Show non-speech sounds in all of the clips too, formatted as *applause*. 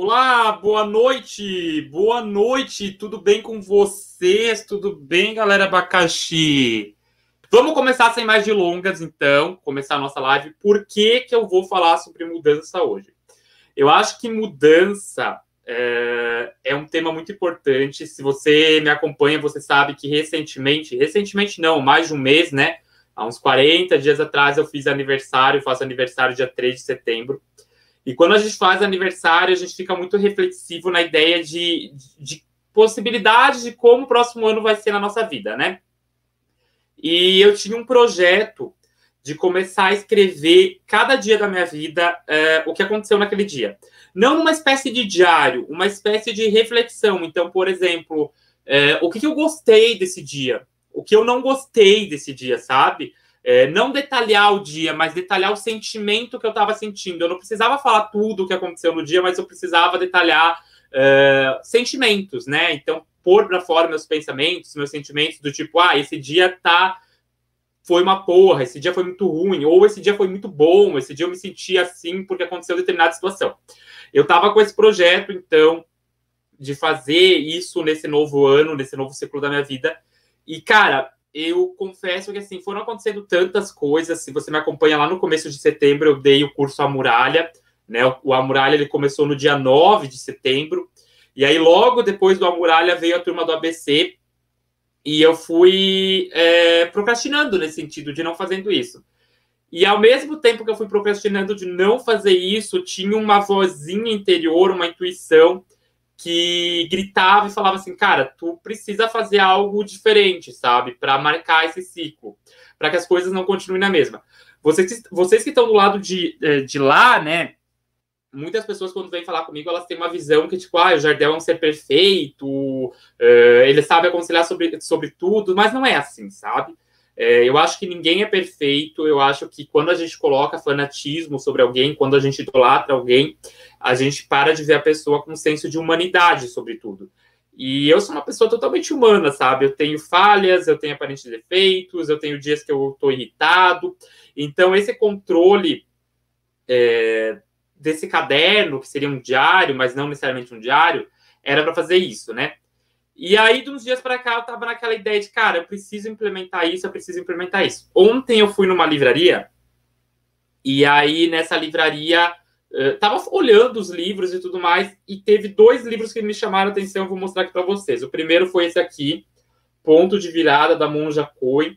Olá, boa noite, boa noite, tudo bem com vocês? Tudo bem, galera abacaxi? Vamos começar sem mais delongas, então, começar a nossa live. Por que, que eu vou falar sobre mudança hoje? Eu acho que mudança é, é um tema muito importante. Se você me acompanha, você sabe que recentemente, recentemente não, mais de um mês, né? Há uns 40 dias atrás eu fiz aniversário, faço aniversário dia 3 de setembro. E quando a gente faz aniversário, a gente fica muito reflexivo na ideia de, de possibilidades de como o próximo ano vai ser na nossa vida, né? E eu tinha um projeto de começar a escrever cada dia da minha vida é, o que aconteceu naquele dia. Não uma espécie de diário, uma espécie de reflexão. Então, por exemplo, é, o que, que eu gostei desse dia? O que eu não gostei desse dia, sabe? É, não detalhar o dia, mas detalhar o sentimento que eu estava sentindo. Eu não precisava falar tudo o que aconteceu no dia, mas eu precisava detalhar é, sentimentos, né? Então, pôr para fora meus pensamentos, meus sentimentos do tipo, ah, esse dia tá foi uma porra, esse dia foi muito ruim, ou esse dia foi muito bom, esse dia eu me senti assim porque aconteceu determinada situação. Eu estava com esse projeto, então, de fazer isso nesse novo ano, nesse novo ciclo da minha vida. E, cara, eu confesso que assim foram acontecendo tantas coisas. Se você me acompanha lá no começo de setembro, eu dei o curso A Muralha, né? O A Muralha ele começou no dia 9 de setembro. E aí, logo depois do A Muralha, veio a turma do ABC. E eu fui é, procrastinando nesse sentido, de não fazendo isso. E ao mesmo tempo que eu fui procrastinando de não fazer isso, tinha uma vozinha interior, uma intuição que gritava e falava assim, cara, tu precisa fazer algo diferente, sabe, para marcar esse ciclo, para que as coisas não continuem na mesma. Vocês, vocês que estão do lado de, eh, de lá, né? Muitas pessoas, quando vêm falar comigo, elas têm uma visão que, tipo, ah, o Jardel é um ser perfeito, uh, ele sabe aconselhar sobre, sobre tudo, mas não é assim, sabe? É, eu acho que ninguém é perfeito. Eu acho que quando a gente coloca fanatismo sobre alguém, quando a gente idolatra alguém, a gente para de ver a pessoa com um senso de humanidade, sobretudo. E eu sou uma pessoa totalmente humana, sabe? Eu tenho falhas, eu tenho aparentes defeitos, eu tenho dias que eu estou irritado. Então, esse controle é, desse caderno, que seria um diário, mas não necessariamente um diário, era para fazer isso, né? E aí, de uns dias para cá, eu tava naquela ideia de, cara, eu preciso implementar isso, eu preciso implementar isso. Ontem eu fui numa livraria, e aí nessa livraria, eu tava olhando os livros e tudo mais, e teve dois livros que me chamaram a atenção, eu vou mostrar aqui para vocês. O primeiro foi esse aqui, Ponto de Virada, da Monja Coen.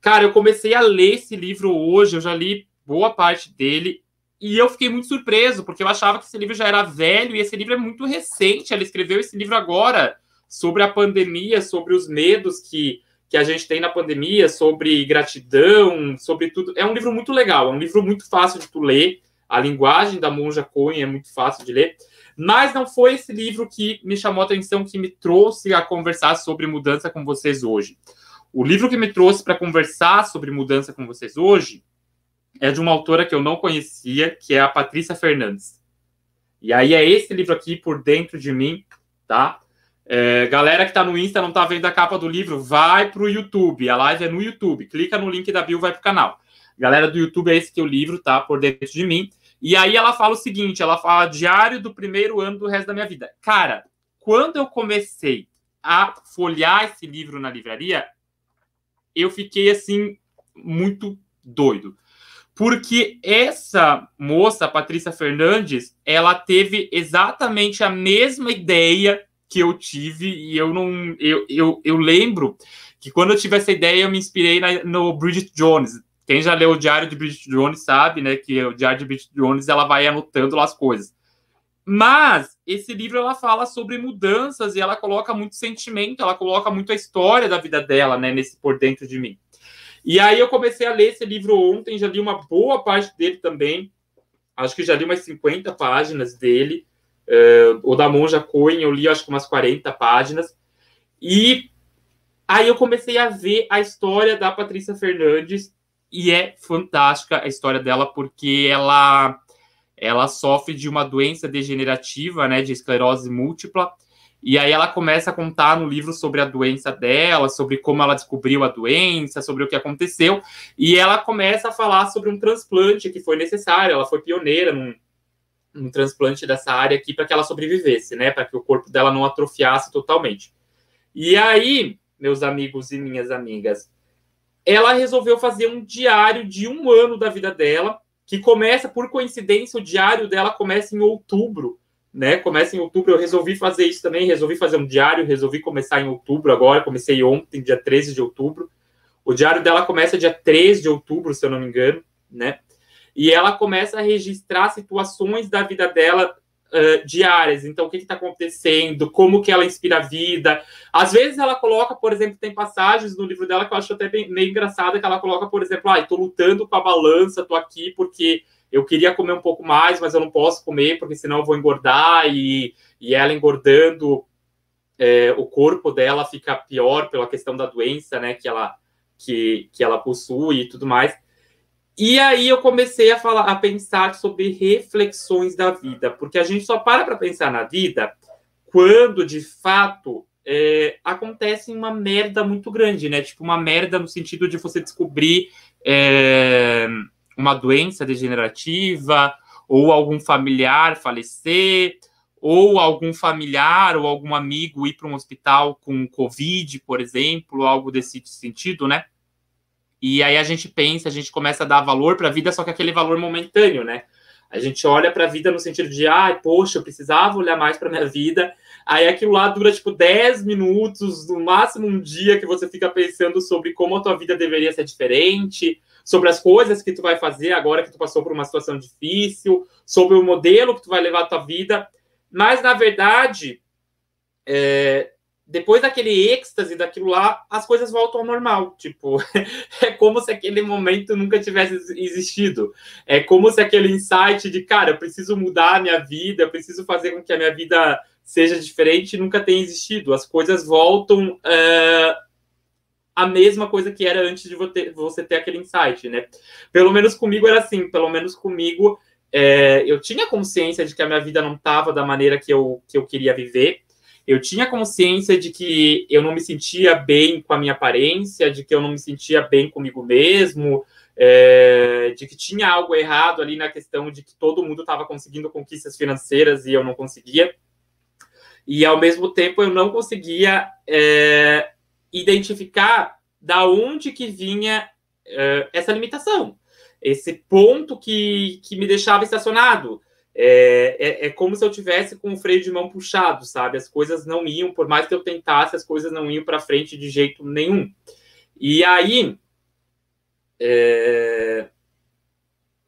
Cara, eu comecei a ler esse livro hoje, eu já li boa parte dele, e eu fiquei muito surpreso, porque eu achava que esse livro já era velho, e esse livro é muito recente, ela escreveu esse livro agora, sobre a pandemia, sobre os medos que, que a gente tem na pandemia, sobre gratidão, sobre tudo. É um livro muito legal, é um livro muito fácil de tu ler. A linguagem da Monja Coen é muito fácil de ler. Mas não foi esse livro que me chamou a atenção, que me trouxe a conversar sobre mudança com vocês hoje. O livro que me trouxe para conversar sobre mudança com vocês hoje é de uma autora que eu não conhecia, que é a Patrícia Fernandes. E aí é esse livro aqui, Por Dentro de Mim, tá? É, galera que está no Insta não está vendo a capa do livro, vai para o YouTube. A live é no YouTube. Clica no link da bio, vai para o canal. Galera do YouTube, é esse que o livro, tá? Por dentro de mim. E aí ela fala o seguinte: ela fala diário do primeiro ano do resto da minha vida. Cara, quando eu comecei a folhear esse livro na livraria, eu fiquei assim, muito doido. Porque essa moça, Patrícia Fernandes, ela teve exatamente a mesma ideia que eu tive e eu não. Eu, eu, eu lembro que quando eu tive essa ideia, eu me inspirei na, no Bridget Jones. Quem já leu o Diário de Bridget Jones sabe, né, que o Diário de Bridget Jones ela vai anotando as coisas. Mas esse livro ela fala sobre mudanças e ela coloca muito sentimento, ela coloca muito a história da vida dela, né, nesse por dentro de mim. E aí eu comecei a ler esse livro ontem, já li uma boa parte dele também. Acho que já li umas 50 páginas dele. Uh, o da Monja Coen, eu li acho que umas 40 páginas. E aí eu comecei a ver a história da Patrícia Fernandes e é fantástica a história dela porque ela ela sofre de uma doença degenerativa, né, de esclerose múltipla. E aí ela começa a contar no livro sobre a doença dela, sobre como ela descobriu a doença, sobre o que aconteceu. E ela começa a falar sobre um transplante que foi necessário. Ela foi pioneira num, um transplante dessa área aqui para que ela sobrevivesse, né? Para que o corpo dela não atrofiasse totalmente. E aí, meus amigos e minhas amigas, ela resolveu fazer um diário de um ano da vida dela, que começa, por coincidência, o diário dela começa em outubro, né? Começa em outubro. Eu resolvi fazer isso também, resolvi fazer um diário, resolvi começar em outubro agora, comecei ontem, dia 13 de outubro. O diário dela começa dia 3 de outubro, se eu não me engano, né? E ela começa a registrar situações da vida dela uh, diárias. Então, o que está acontecendo, como que ela inspira a vida. Às vezes ela coloca, por exemplo, tem passagens no livro dela que eu acho até bem, meio engraçada, que ela coloca, por exemplo, ah, estou lutando com a balança, estou aqui porque eu queria comer um pouco mais, mas eu não posso comer, porque senão eu vou engordar, e, e ela engordando, é, o corpo dela fica pior pela questão da doença, né, que ela, que, que ela possui e tudo mais. E aí eu comecei a falar, a pensar sobre reflexões da vida, porque a gente só para para pensar na vida quando de fato é, acontece uma merda muito grande, né? Tipo uma merda no sentido de você descobrir é, uma doença degenerativa ou algum familiar falecer ou algum familiar ou algum amigo ir para um hospital com Covid, por exemplo, algo desse sentido, né? E aí a gente pensa, a gente começa a dar valor para a vida, só que aquele valor momentâneo, né? A gente olha para a vida no sentido de, ah, poxa, eu precisava olhar mais para minha vida. Aí aquilo lá dura tipo 10 minutos, no máximo um dia que você fica pensando sobre como a tua vida deveria ser diferente, sobre as coisas que tu vai fazer agora que tu passou por uma situação difícil, sobre o modelo que tu vai levar a tua vida. Mas na verdade, é, depois daquele êxtase daquilo lá, as coisas voltam ao normal. Tipo, *laughs* é como se aquele momento nunca tivesse existido. É como se aquele insight de, cara, eu preciso mudar a minha vida, eu preciso fazer com que a minha vida seja diferente, nunca tenha existido. As coisas voltam uh, a mesma coisa que era antes de você ter aquele insight, né? Pelo menos comigo era assim, pelo menos comigo. É, eu tinha consciência de que a minha vida não estava da maneira que eu, que eu queria viver eu tinha consciência de que eu não me sentia bem com a minha aparência, de que eu não me sentia bem comigo mesmo, é, de que tinha algo errado ali na questão de que todo mundo estava conseguindo conquistas financeiras e eu não conseguia. E ao mesmo tempo eu não conseguia é, identificar da onde que vinha é, essa limitação, esse ponto que, que me deixava estacionado. É, é, é, como se eu tivesse com o freio de mão puxado, sabe? As coisas não iam, por mais que eu tentasse, as coisas não iam para frente de jeito nenhum. E aí, é...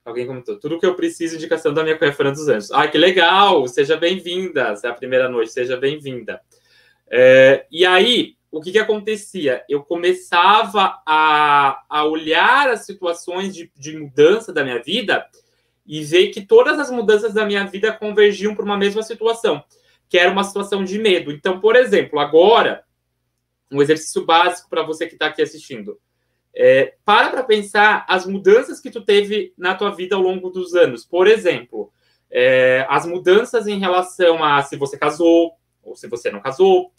alguém comentou, tudo que eu preciso, indicação da minha cunha Fernanda dos Anjos. Ah, que legal! Seja bem-vinda, se é a primeira noite, seja bem-vinda. É... E aí, o que, que acontecia? Eu começava a, a olhar as situações de, de mudança da minha vida e ver que todas as mudanças da minha vida convergiam para uma mesma situação, que era uma situação de medo. Então, por exemplo, agora, um exercício básico para você que está aqui assistindo. É, para para pensar as mudanças que tu teve na tua vida ao longo dos anos. Por exemplo, é, as mudanças em relação a se você casou ou se você não casou.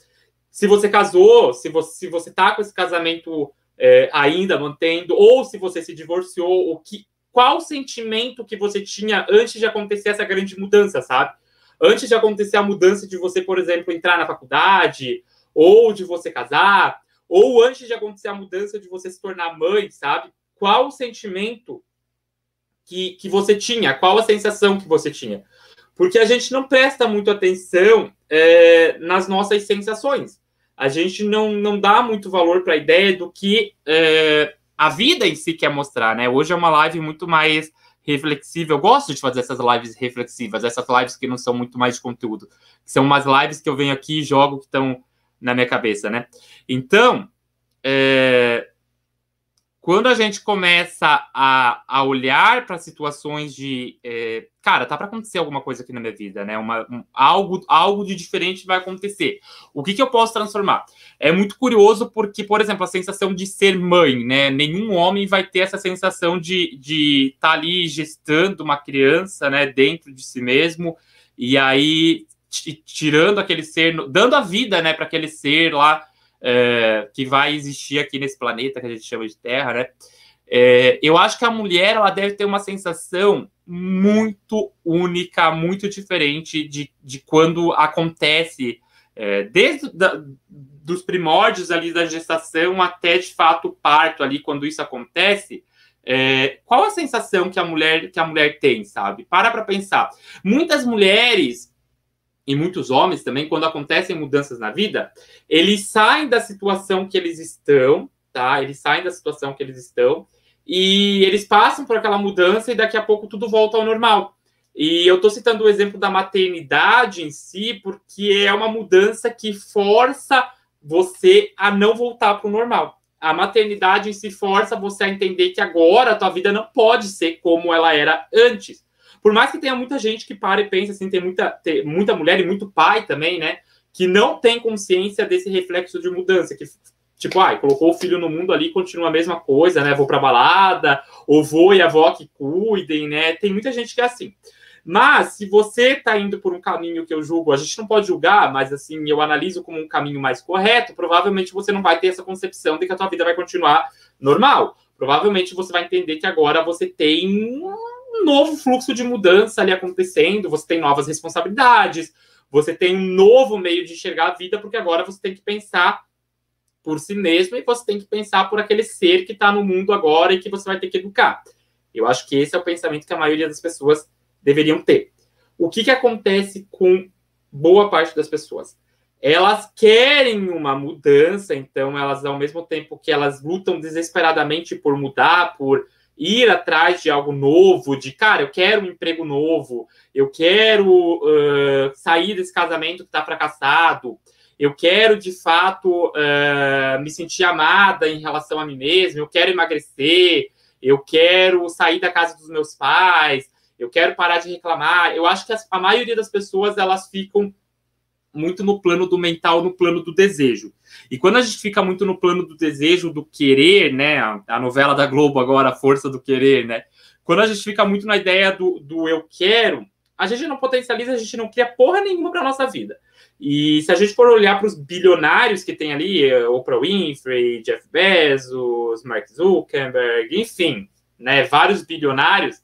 Se você casou, se você se você está com esse casamento é, ainda mantendo, ou se você se divorciou, o que qual sentimento que você tinha antes de acontecer essa grande mudança, sabe? Antes de acontecer a mudança de você, por exemplo, entrar na faculdade, ou de você casar, ou antes de acontecer a mudança de você se tornar mãe, sabe? Qual o sentimento que, que você tinha? Qual a sensação que você tinha? Porque a gente não presta muito atenção é, nas nossas sensações. A gente não, não dá muito valor para a ideia do que é, a vida em si quer mostrar, né? Hoje é uma live muito mais reflexiva. Eu gosto de fazer essas lives reflexivas, essas lives que não são muito mais de conteúdo. São umas lives que eu venho aqui e jogo que estão na minha cabeça, né? Então, é, quando a gente começa a, a olhar para situações de. É, cara, tá para acontecer alguma coisa aqui na minha vida, né? Uma, um, algo, algo de diferente vai acontecer. O que, que eu posso transformar? É muito curioso porque, por exemplo, a sensação de ser mãe, né? Nenhum homem vai ter essa sensação de estar de tá ali gestando uma criança, né? Dentro de si mesmo, e aí tirando aquele ser, dando a vida, né, para aquele ser lá é, que vai existir aqui nesse planeta que a gente chama de Terra, né? É, eu acho que a mulher ela deve ter uma sensação muito única, muito diferente de, de quando acontece, é, desde da, dos primórdios ali da gestação até de fato o parto ali, quando isso acontece. É, qual a sensação que a mulher que a mulher tem, sabe? Para para pensar. Muitas mulheres e muitos homens também, quando acontecem mudanças na vida, eles saem da situação que eles estão, tá? Eles saem da situação que eles estão e eles passam por aquela mudança e daqui a pouco tudo volta ao normal. E eu estou citando o exemplo da maternidade em si, porque é uma mudança que força você a não voltar para o normal. A maternidade em si força você a entender que agora a tua vida não pode ser como ela era antes. Por mais que tenha muita gente que para e pensa assim, tem muita, tem muita mulher e muito pai também, né? Que não tem consciência desse reflexo de mudança, que Tipo, ai, colocou o filho no mundo ali, continua a mesma coisa, né? Vou pra balada, ou vou e a avó que cuidem, né? Tem muita gente que é assim. Mas, se você tá indo por um caminho que eu julgo, a gente não pode julgar, mas assim, eu analiso como um caminho mais correto, provavelmente você não vai ter essa concepção de que a tua vida vai continuar normal. Provavelmente você vai entender que agora você tem um novo fluxo de mudança ali acontecendo, você tem novas responsabilidades, você tem um novo meio de enxergar a vida, porque agora você tem que pensar por si mesmo e você tem que pensar por aquele ser que está no mundo agora e que você vai ter que educar. Eu acho que esse é o pensamento que a maioria das pessoas deveriam ter. O que, que acontece com boa parte das pessoas? Elas querem uma mudança, então elas, ao mesmo tempo que elas lutam desesperadamente por mudar, por ir atrás de algo novo, de cara, eu quero um emprego novo, eu quero uh, sair desse casamento que está fracassado, eu quero de fato uh, me sentir amada em relação a mim mesma, eu quero emagrecer, eu quero sair da casa dos meus pais, eu quero parar de reclamar. Eu acho que a maioria das pessoas elas ficam muito no plano do mental, no plano do desejo. E quando a gente fica muito no plano do desejo, do querer, né? A, novela da Globo agora, a força do querer, né? Quando a gente fica muito na ideia do, do eu quero, a gente não potencializa, a gente não cria porra nenhuma para nossa vida. E se a gente for olhar para os bilionários que tem ali, Oprah Winfrey, Jeff Bezos, Mark Zuckerberg, enfim, né, vários bilionários,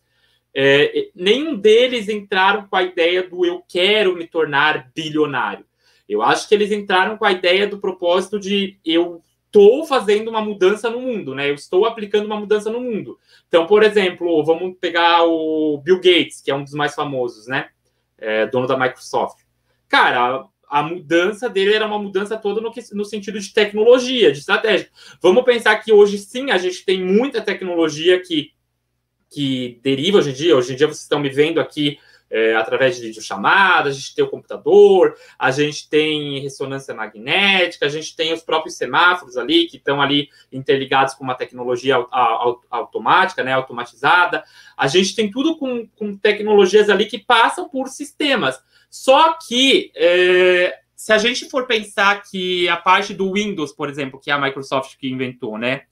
é, nenhum deles entraram com a ideia do eu quero me tornar bilionário. Eu acho que eles entraram com a ideia do propósito de eu estou fazendo uma mudança no mundo, né? Eu estou aplicando uma mudança no mundo. Então, por exemplo, vamos pegar o Bill Gates, que é um dos mais famosos, né? É, dono da Microsoft. Cara, a mudança dele era uma mudança toda no, que, no sentido de tecnologia, de estratégia. Vamos pensar que hoje sim a gente tem muita tecnologia que, que deriva hoje em dia. Hoje em dia vocês estão me vendo aqui é, através de videochamada, a gente tem o computador, a gente tem ressonância magnética, a gente tem os próprios semáforos ali, que estão ali interligados com uma tecnologia automática, né, automatizada. A gente tem tudo com, com tecnologias ali que passam por sistemas. Só que é, se a gente for pensar que a parte do Windows, por exemplo, que é a Microsoft que inventou, né?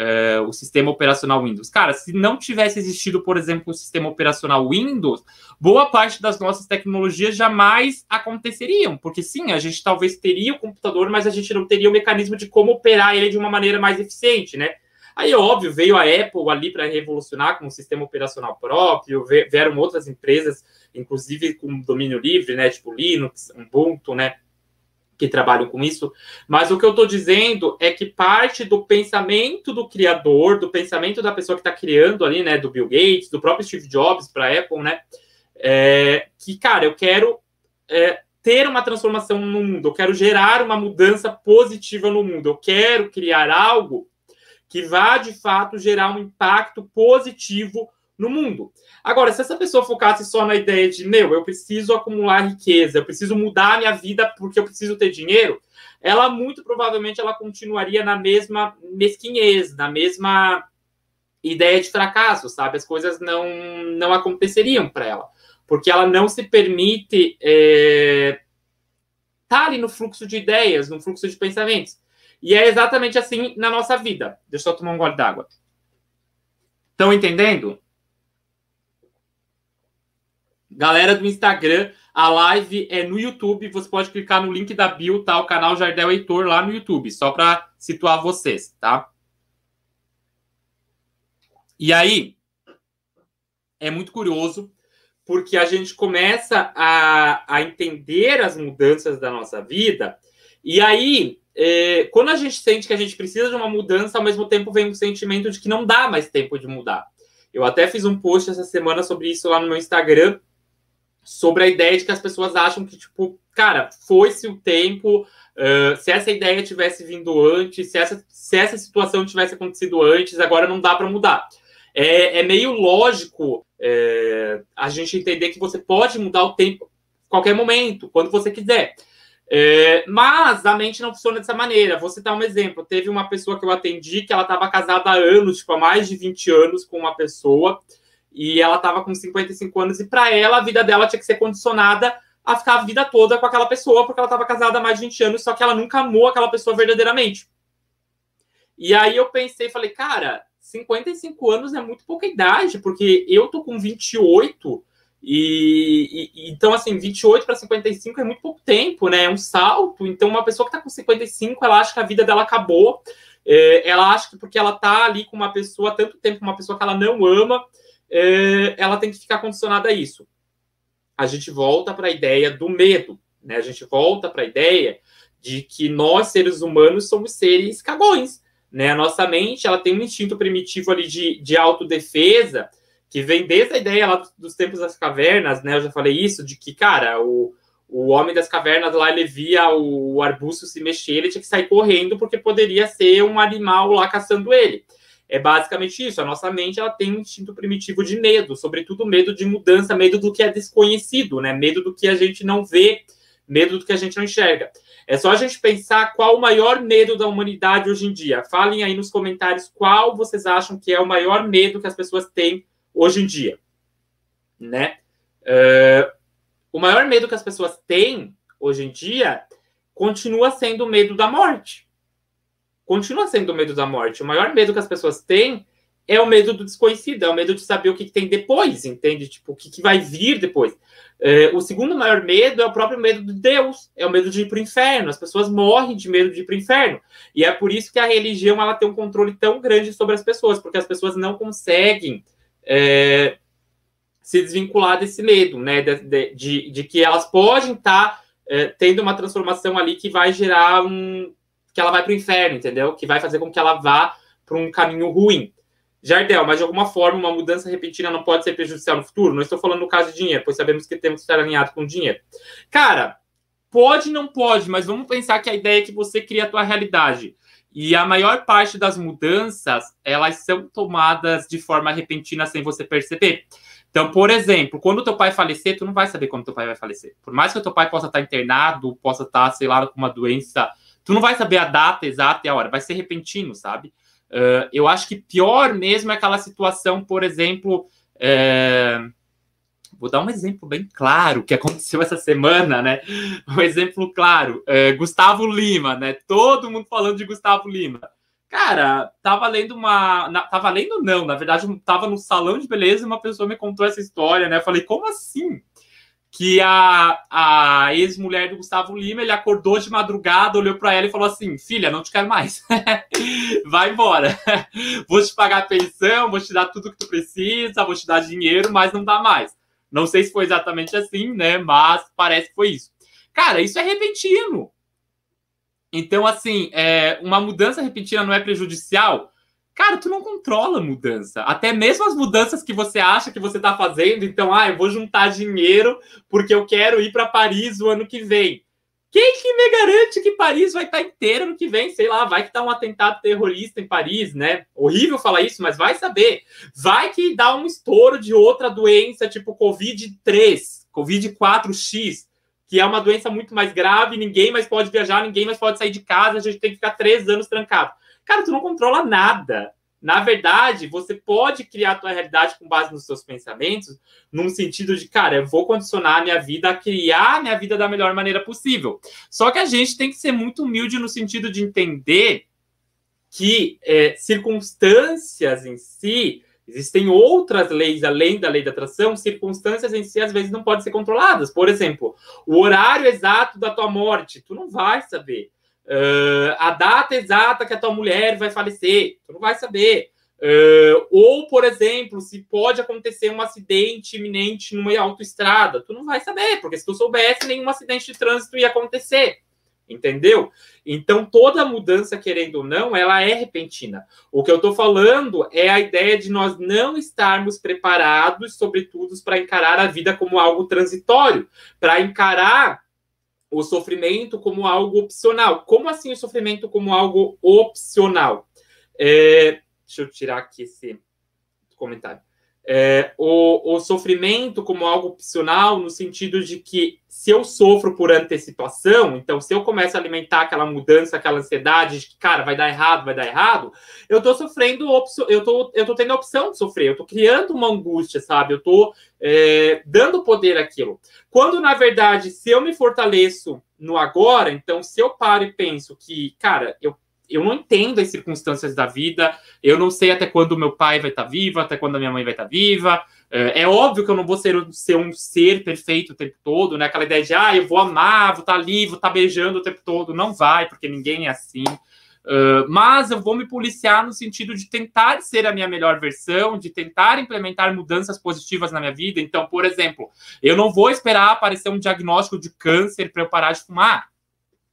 É, o sistema operacional Windows. Cara, se não tivesse existido, por exemplo, o sistema operacional Windows, boa parte das nossas tecnologias jamais aconteceriam. Porque sim, a gente talvez teria o computador, mas a gente não teria o mecanismo de como operar ele de uma maneira mais eficiente, né? Aí, óbvio, veio a Apple ali para revolucionar com um sistema operacional próprio, vieram outras empresas, inclusive com domínio livre, né, tipo Linux, Ubuntu, né, que trabalham com isso. Mas o que eu estou dizendo é que parte do pensamento do criador, do pensamento da pessoa que está criando ali, né, do Bill Gates, do próprio Steve Jobs para a Apple, né, é, que, cara, eu quero é, ter uma transformação no mundo, eu quero gerar uma mudança positiva no mundo, eu quero criar algo que vá de fato gerar um impacto positivo no mundo. Agora, se essa pessoa focasse só na ideia de, meu, eu preciso acumular riqueza, eu preciso mudar a minha vida porque eu preciso ter dinheiro, ela muito provavelmente ela continuaria na mesma mesquinhez, na mesma ideia de fracasso, sabe? As coisas não, não aconteceriam para ela, porque ela não se permite é, tá ali no fluxo de ideias, no fluxo de pensamentos. E é exatamente assim na nossa vida. Deixa eu tomar um gole d'água. Estão entendendo? Galera do Instagram, a live é no YouTube. Você pode clicar no link da bio, tá? O canal Jardel Heitor lá no YouTube, só para situar vocês, tá? E aí, é muito curioso, porque a gente começa a, a entender as mudanças da nossa vida, e aí, é, quando a gente sente que a gente precisa de uma mudança, ao mesmo tempo vem o sentimento de que não dá mais tempo de mudar. Eu até fiz um post essa semana sobre isso lá no meu Instagram, sobre a ideia de que as pessoas acham que, tipo, cara, foi-se o tempo, uh, se essa ideia tivesse vindo antes, se essa, se essa situação tivesse acontecido antes, agora não dá para mudar. É, é, meio lógico é, a gente entender que você pode mudar o tempo qualquer momento, quando você quiser. É, mas a mente não funciona dessa maneira. Vou citar um exemplo. Teve uma pessoa que eu atendi que ela estava casada há anos, tipo, há mais de 20 anos com uma pessoa, e ela estava com 55 anos, e para ela a vida dela tinha que ser condicionada a ficar a vida toda com aquela pessoa, porque ela estava casada há mais de 20 anos, só que ela nunca amou aquela pessoa verdadeiramente. E aí eu pensei, falei, cara, 55 anos é muito pouca idade, porque eu tô com 28 e, e então assim, 28 para 55 é muito pouco tempo, né? É um salto. Então uma pessoa que tá com 55, ela acha que a vida dela acabou. É, ela acha que porque ela tá ali com uma pessoa tanto tempo, com uma pessoa que ela não ama, ela tem que ficar condicionada a isso. A gente volta para a ideia do medo, né? A gente volta para a ideia de que nós seres humanos somos seres cagões né? A nossa mente ela tem um instinto primitivo ali de, de autodefesa, que vem desde a ideia lá dos tempos das cavernas, né? Eu já falei isso, de que, cara, o, o homem das cavernas lá, ele via o arbusto se mexer, ele tinha que sair correndo porque poderia ser um animal lá caçando ele. É basicamente isso. A nossa mente ela tem um instinto primitivo de medo, sobretudo medo de mudança, medo do que é desconhecido, né? Medo do que a gente não vê, medo do que a gente não enxerga. É só a gente pensar qual o maior medo da humanidade hoje em dia. Falem aí nos comentários qual vocês acham que é o maior medo que as pessoas têm hoje em dia, né? Uh, o maior medo que as pessoas têm hoje em dia continua sendo o medo da morte. Continua sendo o medo da morte. O maior medo que as pessoas têm é o medo do desconhecido, é o medo de saber o que, tem depois, entende? Tipo, o que, que vai vir depois. É, o segundo maior medo é o próprio medo de Deus, é o medo de ir para o inferno. As pessoas morrem de medo de ir para o inferno. E é por isso que a religião ela tem um controle tão grande sobre as pessoas, porque as pessoas não conseguem é, se desvincular desse medo, né? De, de, de que elas podem estar tá, é, tendo uma transformação ali que vai gerar um. Que ela vai para o inferno, entendeu? Que vai fazer com que ela vá para um caminho ruim. Jardel, mas de alguma forma uma mudança repentina não pode ser prejudicial no futuro? Não estou falando no caso de dinheiro, pois sabemos que temos que estar alinhado com o dinheiro. Cara, pode não pode, mas vamos pensar que a ideia é que você cria a tua realidade. E a maior parte das mudanças, elas são tomadas de forma repentina sem você perceber. Então, por exemplo, quando teu pai falecer, tu não vai saber quando teu pai vai falecer. Por mais que teu pai possa estar internado, possa estar, sei lá, com uma doença, tu não vai saber a data exata e a hora, vai ser repentino, sabe? Uh, eu acho que pior mesmo é aquela situação, por exemplo. É... Vou dar um exemplo bem claro que aconteceu essa semana, né? Um exemplo claro. É, Gustavo Lima, né? Todo mundo falando de Gustavo Lima. Cara, tava lendo uma. Na, tava lendo, não, na verdade, tava no salão de beleza e uma pessoa me contou essa história, né? Eu falei, como assim? Que a, a ex-mulher do Gustavo Lima, ele acordou de madrugada, olhou para ela e falou assim: Filha, não te quero mais. *laughs* Vai embora. vou te pagar a pensão, vou te dar tudo que tu precisa, vou te dar dinheiro, mas não dá mais. Não sei se foi exatamente assim, né? Mas parece que foi isso. Cara, isso é repentino. Então, assim, é, uma mudança repentina não é prejudicial? Cara, tu não controla a mudança. Até mesmo as mudanças que você acha que você está fazendo. Então, ah, eu vou juntar dinheiro porque eu quero ir para Paris o ano que vem. Quem que me garante que Paris vai estar tá inteiro no que vem? Sei lá, vai que tá um atentado terrorista em Paris, né? Horrível falar isso, mas vai saber. Vai que dá um estouro de outra doença, tipo Covid-3, Covid-4X, que é uma doença muito mais grave, ninguém mais pode viajar, ninguém mais pode sair de casa, a gente tem que ficar três anos trancado. Cara, tu não controla nada. Na verdade, você pode criar a tua realidade com base nos seus pensamentos, num sentido de, cara, eu vou condicionar a minha vida a criar a minha vida da melhor maneira possível. Só que a gente tem que ser muito humilde no sentido de entender que é, circunstâncias em si, existem outras leis além da lei da atração, circunstâncias em si às vezes não podem ser controladas. Por exemplo, o horário exato da tua morte, tu não vai saber. Uh, a data exata que a tua mulher vai falecer, tu não vai saber. Uh, ou, por exemplo, se pode acontecer um acidente iminente numa autoestrada, tu não vai saber, porque se tu soubesse, nenhum acidente de trânsito ia acontecer. Entendeu? Então, toda mudança, querendo ou não, ela é repentina. O que eu estou falando é a ideia de nós não estarmos preparados, sobretudo, para encarar a vida como algo transitório, para encarar o sofrimento como algo opcional. Como assim o sofrimento como algo opcional? É, Deixa eu tirar aqui esse comentário. É, o, o, sofrimento como algo opcional, no sentido de que se eu sofro por antecipação, então se eu começo a alimentar aquela mudança, aquela ansiedade de que, cara, vai dar errado, vai dar errado, eu tô sofrendo, eu tô, eu tô tendo a opção de sofrer, eu tô criando uma angústia, sabe? Eu tô é, dando poder àquilo. Quando, na verdade, se eu me fortaleço no agora, então se eu paro e penso que, cara, eu eu não entendo as circunstâncias da vida, eu não sei até quando meu pai vai estar tá vivo, até quando a minha mãe vai estar tá viva. É, é óbvio que eu não vou ser, ser, um ser perfeito o tempo todo, né? Aquela ideia de, ah, eu vou amar, vou estar tá ali, vou estar beijando o tempo todo. Não vai, porque ninguém é assim. Uh, mas eu vou me policiar no sentido de tentar ser a minha melhor versão, de tentar implementar mudanças positivas na minha vida. Então, por exemplo, eu não vou esperar aparecer um diagnóstico de câncer para eu parar de fumar.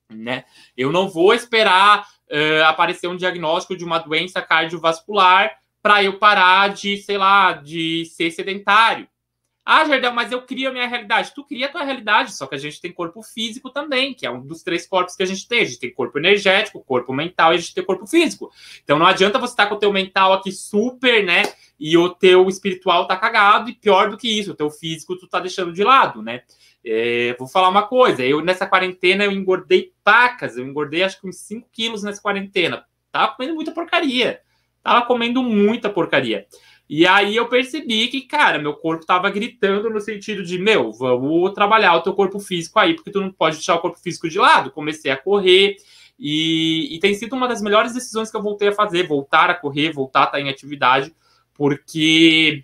Né? Eu não vou esperar uh, aparecer um diagnóstico de uma doença cardiovascular para eu parar de, sei lá, de ser sedentário. Ah, Jardel, mas eu crio a minha realidade. Tu cria a tua realidade, só que a gente tem corpo físico também, que é um dos três corpos que a gente tem. A gente tem corpo energético, corpo mental e a gente tem corpo físico. Então não adianta você estar tá com o teu mental aqui super, né? E o teu espiritual tá cagado, e pior do que isso, o teu físico tu tá deixando de lado, né? É, vou falar uma coisa, eu nessa quarentena eu engordei pacas, eu engordei acho que uns 5 quilos nessa quarentena. Tava comendo muita porcaria. Tava comendo muita porcaria. E aí eu percebi que, cara, meu corpo tava gritando no sentido de, meu, vamos trabalhar o teu corpo físico aí, porque tu não pode deixar o corpo físico de lado. Comecei a correr e, e tem sido uma das melhores decisões que eu voltei a fazer, voltar a correr, voltar a estar em atividade, porque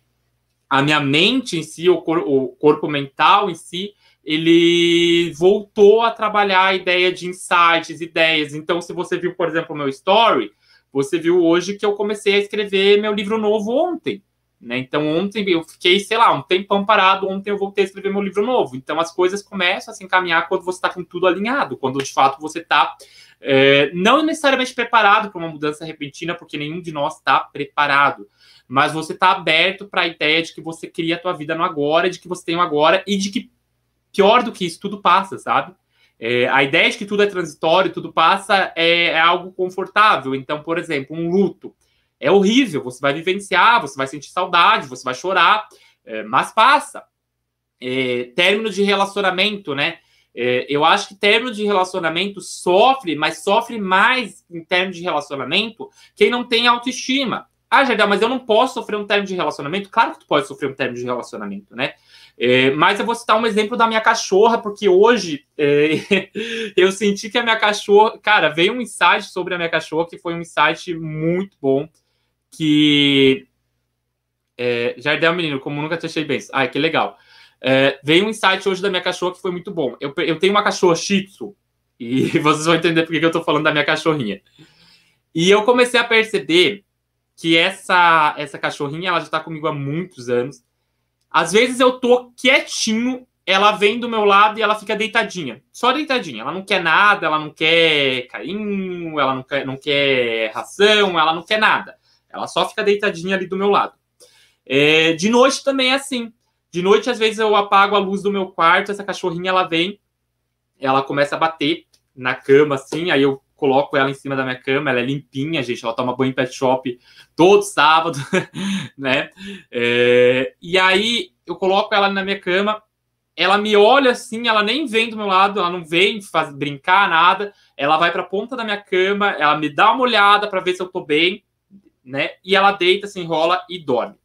a minha mente em si, o, cor, o corpo mental em si, ele voltou a trabalhar a ideia de insights, ideias. Então, se você viu, por exemplo, o meu story, você viu hoje que eu comecei a escrever meu livro novo ontem. Né? Então, ontem eu fiquei, sei lá, um tempão parado. Ontem eu voltei a escrever meu livro novo. Então, as coisas começam a se encaminhar quando você está com tudo alinhado, quando de fato você está é, não necessariamente preparado para uma mudança repentina, porque nenhum de nós está preparado. Mas você está aberto para a ideia de que você cria a tua vida no agora, de que você tem o agora e de que pior do que isso, tudo passa, sabe? É, a ideia de que tudo é transitório, tudo passa, é, é, algo confortável. Então, por exemplo, um luto é horrível, você vai vivenciar, você vai sentir saudade, você vai chorar, é, mas passa. É, término de relacionamento, né? É, eu acho que término de relacionamento sofre, mas sofre mais em termos de relacionamento quem não tem autoestima. Ah, Jardel, mas eu não posso sofrer um término de relacionamento? Claro que tu pode sofrer um término de relacionamento, né? É, mas eu vou citar um exemplo da minha cachorra, porque hoje é, *laughs* eu senti que a minha cachorra. Cara, veio um insight sobre a minha cachorra que foi um insight muito bom. Que. É, Jardel, menino, como nunca te achei bem. Ai, que legal. É, veio um insight hoje da minha cachorra que foi muito bom. Eu, eu tenho uma cachorra Shih Tzu, e *laughs* vocês vão entender por que eu tô falando da minha cachorrinha. E eu comecei a perceber que essa, essa cachorrinha ela já está comigo há muitos anos. Às vezes eu tô quietinho, ela vem do meu lado e ela fica deitadinha. Só deitadinha. Ela não quer nada, ela não quer carinho, ela não quer, não quer ração, ela não quer nada. Ela só fica deitadinha ali do meu lado. É, de noite também é assim. De noite, às vezes, eu apago a luz do meu quarto, essa cachorrinha ela vem, ela começa a bater na cama, assim, aí eu coloco ela em cima da minha cama, ela é limpinha, gente, ela toma banho em pet shop todo sábado, *laughs* né? É, e aí eu coloco ela na minha cama, ela me olha assim, ela nem vem do meu lado, ela não vem faz, brincar, nada, ela vai para a ponta da minha cama, ela me dá uma olhada para ver se eu tô bem, né? E ela deita, se enrola e dorme.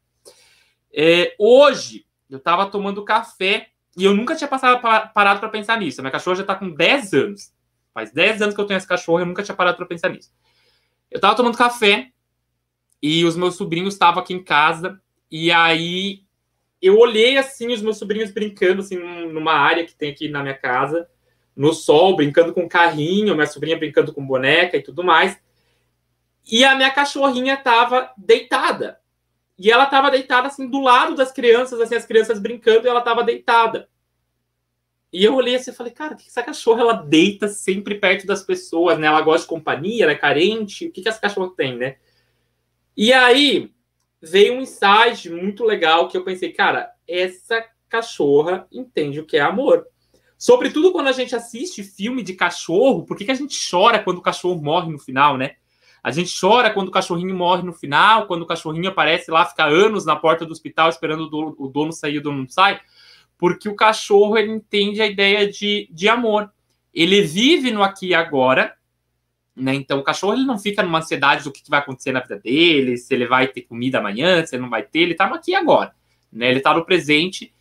É, hoje, eu tava tomando café e eu nunca tinha passado, parado para pensar nisso. A minha cachorra já tá com 10 anos. Faz 10 anos que eu tenho esse cachorro e eu nunca tinha parado para pensar nisso. Eu tava tomando café e os meus sobrinhos estavam aqui em casa e aí eu olhei assim os meus sobrinhos brincando assim numa área que tem aqui na minha casa, no sol, brincando com carrinho, minha sobrinha brincando com boneca e tudo mais. E a minha cachorrinha tava deitada. E ela tava deitada assim do lado das crianças, assim, as crianças brincando, e ela tava deitada. E eu olhei assim e falei, cara, o que essa cachorra ela deita sempre perto das pessoas, né? Ela gosta de companhia, ela é carente, o que, que essa cachorra tem, né? E aí veio um insight muito legal que eu pensei, cara, essa cachorra entende o que é amor. Sobretudo quando a gente assiste filme de cachorro, por que, que a gente chora quando o cachorro morre no final, né? A gente chora quando o cachorrinho morre no final, quando o cachorrinho aparece lá, fica anos na porta do hospital esperando o dono, o dono sair o dono não sai, porque o cachorro ele entende a ideia de, de amor. Ele vive no aqui e agora, né? Então o cachorro ele não fica numa ansiedade do que vai acontecer na vida dele, se ele vai ter comida amanhã, se ele não vai ter, ele tá no aqui e agora, né? Ele tá no presente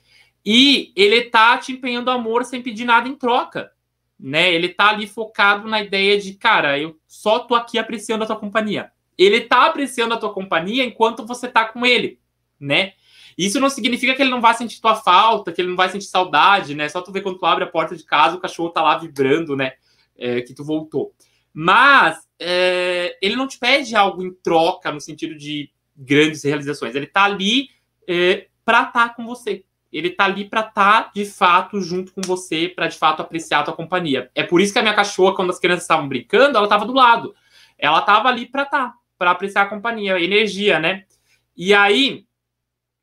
e ele tá te empenhando amor sem pedir nada em troca, né? Ele tá ali focado na ideia de, cara, eu só tô aqui apreciando a tua companhia. Ele tá apreciando a tua companhia enquanto você tá com ele, né? Isso não significa que ele não vai sentir tua falta, que ele não vai sentir saudade, né? Só tu ver quando tu abre a porta de casa, o cachorro tá lá vibrando, né? É, que tu voltou. Mas é, ele não te pede algo em troca no sentido de grandes realizações. Ele tá ali é, para estar tá com você ele tá ali para estar tá, de fato junto com você, para de fato apreciar a tua companhia. É por isso que a minha cachorra, quando as crianças estavam brincando, ela tava do lado. Ela tava ali para estar, tá, para apreciar a companhia, a energia, né? E aí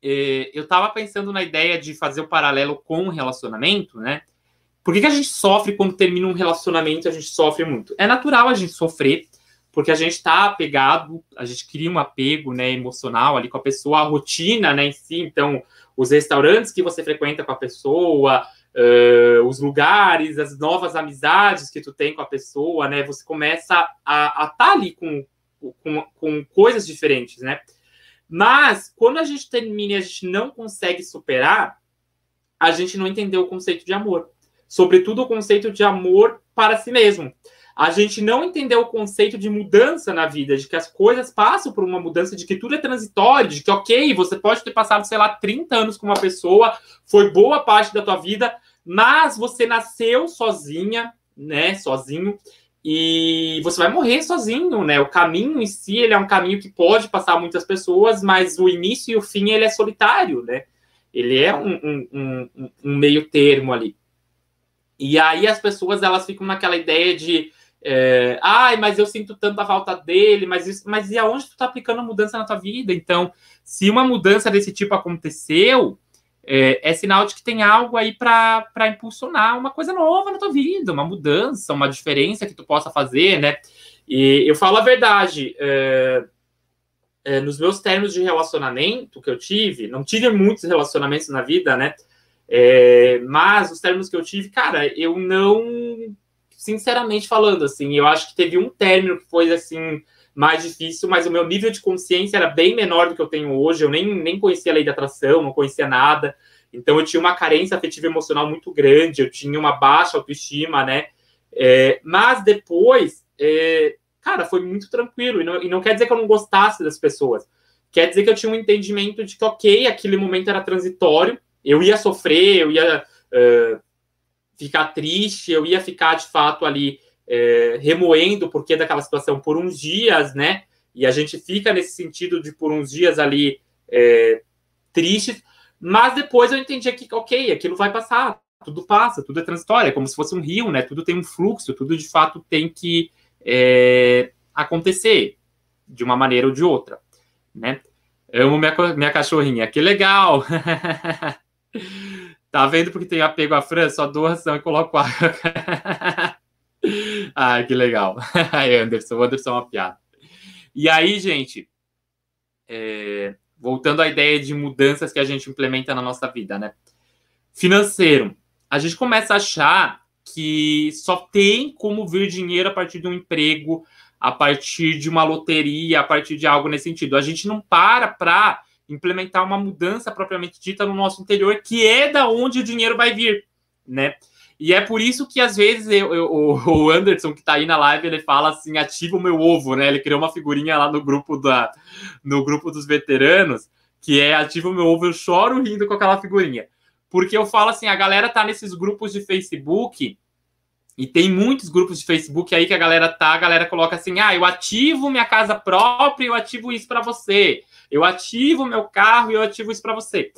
eu tava pensando na ideia de fazer o paralelo com o relacionamento, né? Por que, que a gente sofre quando termina um relacionamento? A gente sofre muito. É natural a gente sofrer, porque a gente está apegado, a gente cria um apego né, emocional ali com a pessoa, a rotina né, em si. Então, os restaurantes que você frequenta com a pessoa, uh, os lugares, as novas amizades que tu tem com a pessoa, né? Você começa a estar tá ali com, com, com coisas diferentes, né? Mas quando a gente termina e a gente não consegue superar, a gente não entendeu o conceito de amor. Sobretudo o conceito de amor para si mesmo a gente não entendeu o conceito de mudança na vida, de que as coisas passam por uma mudança, de que tudo é transitório, de que, ok, você pode ter passado, sei lá, 30 anos com uma pessoa, foi boa parte da tua vida, mas você nasceu sozinha, né, sozinho, e você vai morrer sozinho, né? O caminho em si, ele é um caminho que pode passar muitas pessoas, mas o início e o fim, ele é solitário, né? Ele é um, um, um, um meio termo ali. E aí as pessoas, elas ficam naquela ideia de é, Ai, mas eu sinto tanta falta dele, mas, isso, mas e aonde tu tá aplicando a mudança na tua vida? Então, se uma mudança desse tipo aconteceu, é, é sinal de que tem algo aí para impulsionar uma coisa nova na tua vida, uma mudança, uma diferença que tu possa fazer, né? E eu falo a verdade, é, é, nos meus termos de relacionamento que eu tive, não tive muitos relacionamentos na vida, né? É, mas os termos que eu tive, cara, eu não sinceramente falando, assim, eu acho que teve um término que foi, assim, mais difícil, mas o meu nível de consciência era bem menor do que eu tenho hoje, eu nem, nem conhecia a lei da atração, não conhecia nada, então eu tinha uma carência afetiva emocional muito grande, eu tinha uma baixa autoestima, né, é, mas depois, é, cara, foi muito tranquilo, e não, e não quer dizer que eu não gostasse das pessoas, quer dizer que eu tinha um entendimento de que, ok, aquele momento era transitório, eu ia sofrer, eu ia... Uh, ficar triste, eu ia ficar de fato ali é, remoendo o porquê daquela situação por uns dias, né? E a gente fica nesse sentido de por uns dias ali é, tristes, mas depois eu entendi que, ok, aquilo vai passar, tudo passa, tudo é transitório, é como se fosse um rio, né? Tudo tem um fluxo, tudo de fato tem que é, acontecer de uma maneira ou de outra, né? Amo minha, minha cachorrinha, que legal! *laughs* Tá vendo porque tem apego à França? Só dou ração e coloco água. *laughs* Ai, que legal. *laughs* Anderson, o Anderson é uma piada. E aí, gente, é, voltando à ideia de mudanças que a gente implementa na nossa vida, né? Financeiro. A gente começa a achar que só tem como vir dinheiro a partir de um emprego, a partir de uma loteria, a partir de algo nesse sentido. A gente não para para implementar uma mudança propriamente dita no nosso interior, que é da onde o dinheiro vai vir, né? E é por isso que às vezes eu, eu, o *laughs* Anderson, que está aí na live, ele fala assim: ativa o meu ovo, né? Ele criou uma figurinha lá no grupo da no grupo dos veteranos, que é ativa o meu ovo, eu choro rindo com aquela figurinha. Porque eu falo assim, a galera tá nesses grupos de Facebook E tem muitos grupos de Facebook aí que a galera tá, a galera coloca assim: ah, eu ativo minha casa própria, eu ativo isso para você. Eu ativo meu carro e eu ativo isso para você.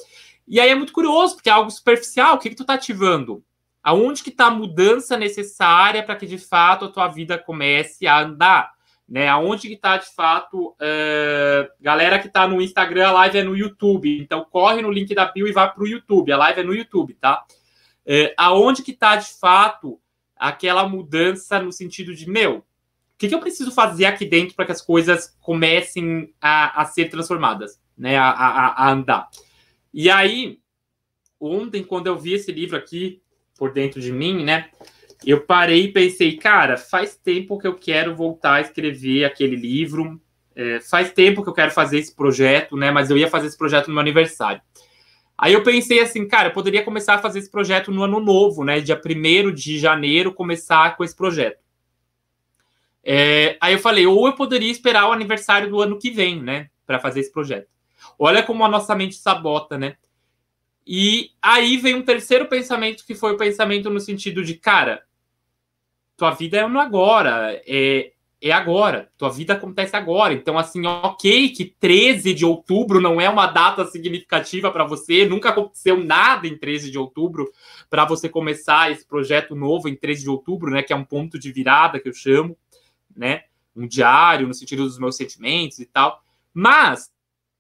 E aí é muito curioso, porque é algo superficial. O que, que tu tá ativando? Aonde que tá a mudança necessária para que de fato a tua vida comece a andar? Né? Aonde que tá de fato. Uh, galera que tá no Instagram, a live é no YouTube. Então corre no link da bio e vá pro YouTube. A live é no YouTube, tá? Uh, aonde que tá de fato aquela mudança no sentido de, meu, o que, que eu preciso fazer aqui dentro para que as coisas comecem a, a ser transformadas, né? A, a, a, andar. E aí, ontem, quando eu vi esse livro aqui por dentro de mim, né? Eu parei e pensei, cara, faz tempo que eu quero voltar a escrever aquele livro. É, faz tempo que eu quero fazer esse projeto, né? Mas eu ia fazer esse projeto no meu aniversário. Aí eu pensei assim, cara, eu poderia começar a fazer esse projeto no ano novo, né? Dia 1 de janeiro, começar com esse projeto. É, aí eu falei, ou eu poderia esperar o aniversário do ano que vem, né? Para fazer esse projeto. Olha como a nossa mente sabota, né? E aí vem um terceiro pensamento, que foi o pensamento no sentido de, cara, tua vida é no agora. É, é agora, tua vida acontece agora. Então, assim, ok, que 13 de outubro não é uma data significativa para você, nunca aconteceu nada em 13 de outubro para você começar esse projeto novo em 13 de outubro, né? Que é um ponto de virada que eu chamo, né? Um diário no sentido dos meus sentimentos e tal. Mas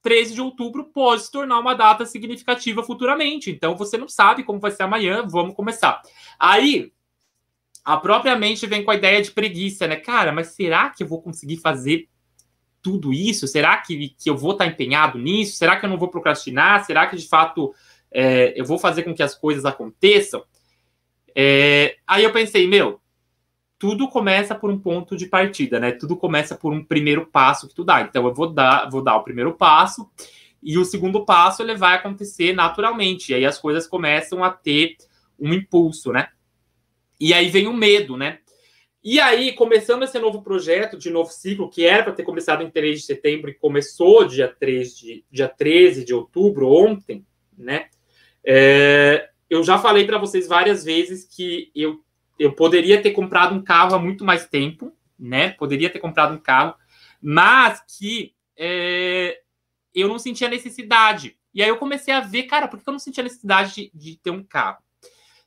13 de outubro pode se tornar uma data significativa futuramente. Então você não sabe como vai ser amanhã, vamos começar. Aí a própria mente vem com a ideia de preguiça, né? Cara, mas será que eu vou conseguir fazer tudo isso? Será que, que eu vou estar empenhado nisso? Será que eu não vou procrastinar? Será que de fato é, eu vou fazer com que as coisas aconteçam? É, aí eu pensei, meu, tudo começa por um ponto de partida, né? Tudo começa por um primeiro passo que tu dá. Então eu vou dar, vou dar o primeiro passo e o segundo passo ele vai acontecer naturalmente. E aí as coisas começam a ter um impulso, né? E aí vem o medo, né? E aí, começando esse novo projeto de novo ciclo, que era para ter começado em 3 de setembro e começou dia, 3 de, dia 13 de outubro, ontem, né? É, eu já falei para vocês várias vezes que eu, eu poderia ter comprado um carro há muito mais tempo, né? Poderia ter comprado um carro, mas que é, eu não sentia necessidade. E aí eu comecei a ver, cara, por que eu não sentia necessidade de, de ter um carro?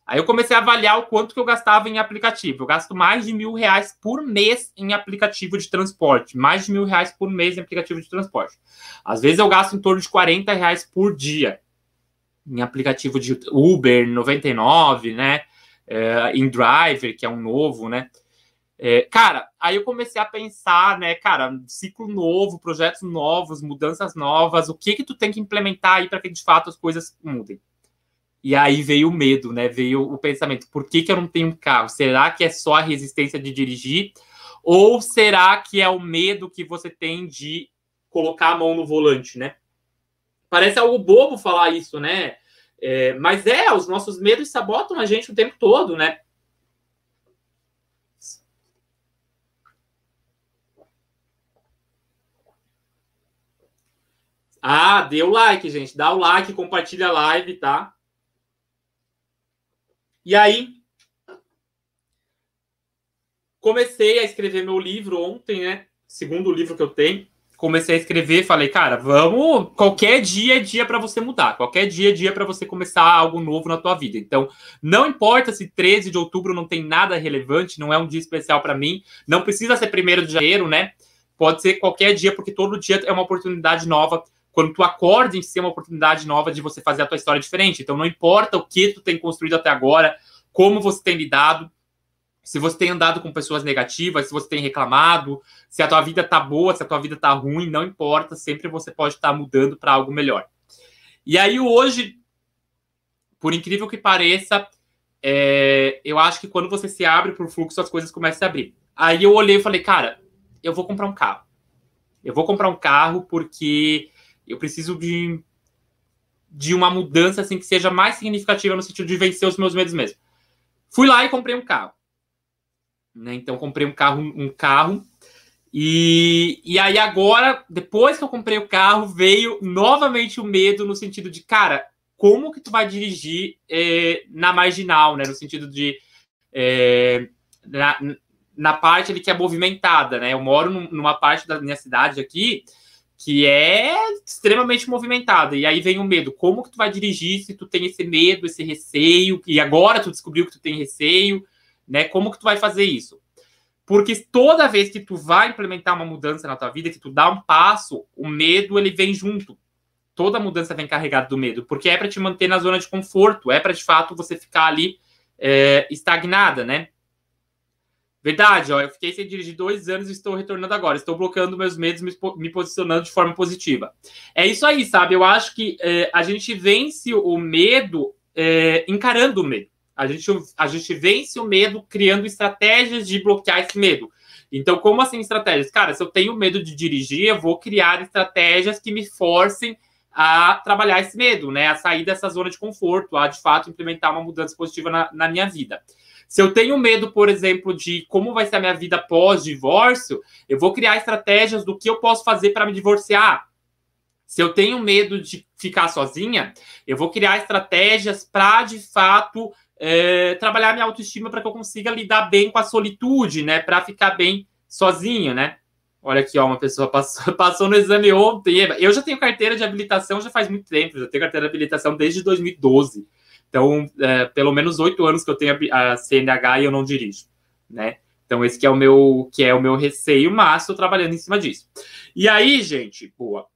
Aí eu comecei a avaliar o quanto que eu gastava em aplicativo. Eu gasto mais de mil reais por mês em aplicativo de transporte. Mais de mil reais por mês em aplicativo de transporte. Às vezes eu gasto em torno de 40 reais por dia em aplicativo de Uber 99, né? É, em Driver, que é um novo, né? É, cara, aí eu comecei a pensar, né, cara, ciclo novo, projetos novos, mudanças novas, o que que tu tem que implementar aí para que de fato as coisas mudem. E aí veio o medo, né? Veio o pensamento: por que, que eu não tenho um carro? Será que é só a resistência de dirigir? Ou será que é o medo que você tem de colocar a mão no volante, né? Parece algo bobo falar isso, né? É, mas é, os nossos medos sabotam a gente o tempo todo, né? Ah, dê o like, gente. Dá o like, compartilha a live, tá? E aí, comecei a escrever meu livro ontem, né? Segundo livro que eu tenho. Comecei a escrever, falei, cara, vamos. Qualquer dia é dia para você mudar. Qualquer dia é dia para você começar algo novo na tua vida. Então, não importa se 13 de outubro não tem nada relevante, não é um dia especial para mim. Não precisa ser primeiro de janeiro, né? Pode ser qualquer dia, porque todo dia é uma oportunidade nova quando tu acorda em ser uma oportunidade nova de você fazer a tua história diferente. Então não importa o que tu tem construído até agora, como você tem lidado, se você tem andado com pessoas negativas, se você tem reclamado, se a tua vida tá boa, se a tua vida tá ruim, não importa, sempre você pode estar tá mudando para algo melhor. E aí hoje, por incrível que pareça, é, eu acho que quando você se abre para o fluxo, as coisas começam a abrir. Aí eu olhei e falei, cara, eu vou comprar um carro. Eu vou comprar um carro porque eu preciso de, de uma mudança assim que seja mais significativa no sentido de vencer os meus medos mesmo. Fui lá e comprei um carro. Né? Então comprei um carro, um carro. E, e aí agora, depois que eu comprei o carro, veio novamente o medo no sentido de, cara, como que tu vai dirigir é, na marginal, né? No sentido de é, na, na parte ali que é movimentada, né? Eu moro numa parte da minha cidade aqui que é extremamente movimentada. E aí vem o medo. Como que tu vai dirigir se tu tem esse medo, esse receio, e agora tu descobriu que tu tem receio, né? Como que tu vai fazer isso? Porque toda vez que tu vai implementar uma mudança na tua vida, que tu dá um passo, o medo ele vem junto. Toda mudança vem carregada do medo, porque é para te manter na zona de conforto, é para de fato você ficar ali é, estagnada, né? Verdade, ó, eu fiquei sem dirigir dois anos e estou retornando agora. Estou bloqueando meus medos, me, me posicionando de forma positiva. É isso aí, sabe? Eu acho que é, a gente vence o medo é, encarando o medo. A gente, a gente vence o medo criando estratégias de bloquear esse medo. Então, como assim estratégias? Cara, se eu tenho medo de dirigir, eu vou criar estratégias que me forcem a trabalhar esse medo, né? A sair dessa zona de conforto, a de fato implementar uma mudança positiva na, na minha vida. Se eu tenho medo, por exemplo, de como vai ser a minha vida pós-divórcio, eu vou criar estratégias do que eu posso fazer para me divorciar. Se eu tenho medo de ficar sozinha, eu vou criar estratégias para, de fato, é, trabalhar minha autoestima para que eu consiga lidar bem com a solitude, né? Para ficar bem sozinho, né? Olha aqui, ó, uma pessoa *laughs* passou, passou no exame ontem. Eu já tenho carteira de habilitação já faz muito tempo, já tenho carteira de habilitação desde 2012. Então, é, pelo menos oito anos que eu tenho a, CNH e eu não dirijo, né? Então, esse que é o meu, que é o meu receio, mas estou trabalhando em cima disso. E aí, gente, boa.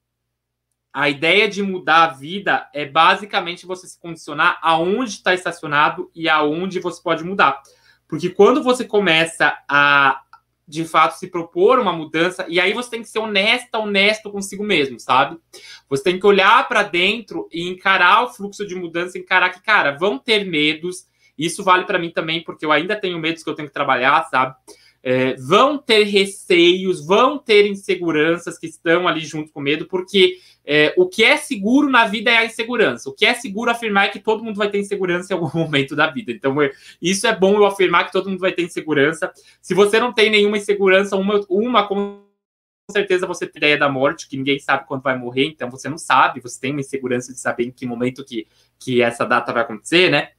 A ideia de mudar a vida é basicamente você se condicionar aonde está estacionado e aonde você pode mudar. Porque quando você começa a de fato se propor uma mudança, e aí você tem que ser honesta, honesto consigo mesmo, sabe? Você tem que olhar para dentro e encarar o fluxo de mudança, encarar que, cara, vão ter medos. Isso vale para mim também, porque eu ainda tenho medos que eu tenho que trabalhar, sabe? É, vão ter receios, vão ter inseguranças que estão ali junto com medo, porque é, o que é seguro na vida é a insegurança. O que é seguro afirmar é que todo mundo vai ter insegurança em algum *laughs* momento da vida. Então, é, isso é bom eu afirmar que todo mundo vai ter insegurança. Se você não tem nenhuma insegurança, uma, uma com certeza você tem ideia da morte, que ninguém sabe quando vai morrer, então você não sabe, você tem uma insegurança de saber em que momento que, que essa data vai acontecer, né?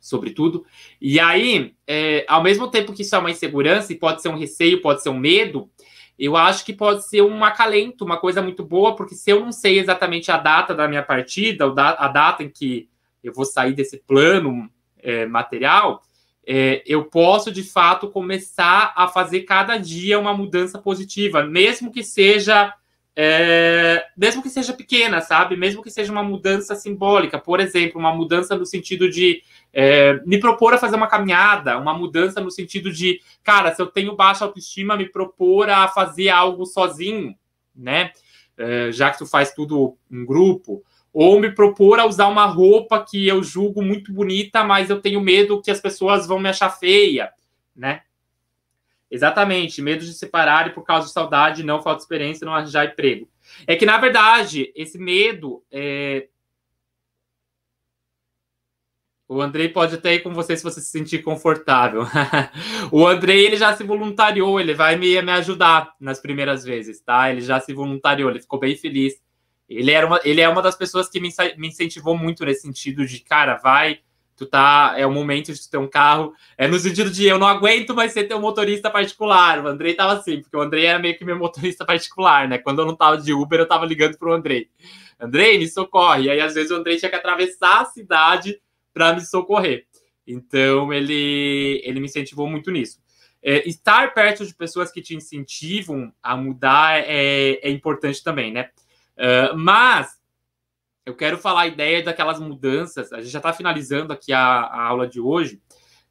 Sobretudo. E aí, é, ao mesmo tempo que isso é uma insegurança, e pode ser um receio, pode ser um medo, eu acho que pode ser um acalento, uma coisa muito boa, porque se eu não sei exatamente a data da minha partida, a data em que eu vou sair desse plano é, material, é, eu posso de fato começar a fazer cada dia uma mudança positiva, mesmo que seja é, mesmo que seja pequena, sabe? Mesmo que seja uma mudança simbólica, por exemplo, uma mudança no sentido de é, me propor a fazer uma caminhada, uma mudança no sentido de, cara, se eu tenho baixa autoestima, me propor a fazer algo sozinho, né? É, já que tu faz tudo em grupo, ou me propor a usar uma roupa que eu julgo muito bonita, mas eu tenho medo que as pessoas vão me achar feia, né? Exatamente, medo de separar por causa de saudade, não falta de experiência, não arranjar emprego. É que, na verdade, esse medo. É... O Andrei pode até ir com você se você se sentir confortável. *laughs* o Andrei, ele já se voluntariou, ele vai me, me ajudar nas primeiras vezes, tá? Ele já se voluntariou, ele ficou bem feliz. Ele, era uma, ele é uma das pessoas que me, me incentivou muito nesse sentido de, cara, vai, tu tá, é o momento de ter um carro, é no sentido de eu não aguento mais ser teu motorista particular. O Andrei tava assim, porque o Andrei era meio que meu motorista particular, né? Quando eu não tava de Uber, eu tava ligando pro Andrei. Andrei, me socorre. E aí, às vezes, o Andrei tinha que atravessar a cidade para me socorrer. Então, ele, ele me incentivou muito nisso. É, estar perto de pessoas que te incentivam a mudar é, é importante também, né? Uh, mas eu quero falar a ideia daquelas mudanças. A gente já está finalizando aqui a, a, aula de hoje,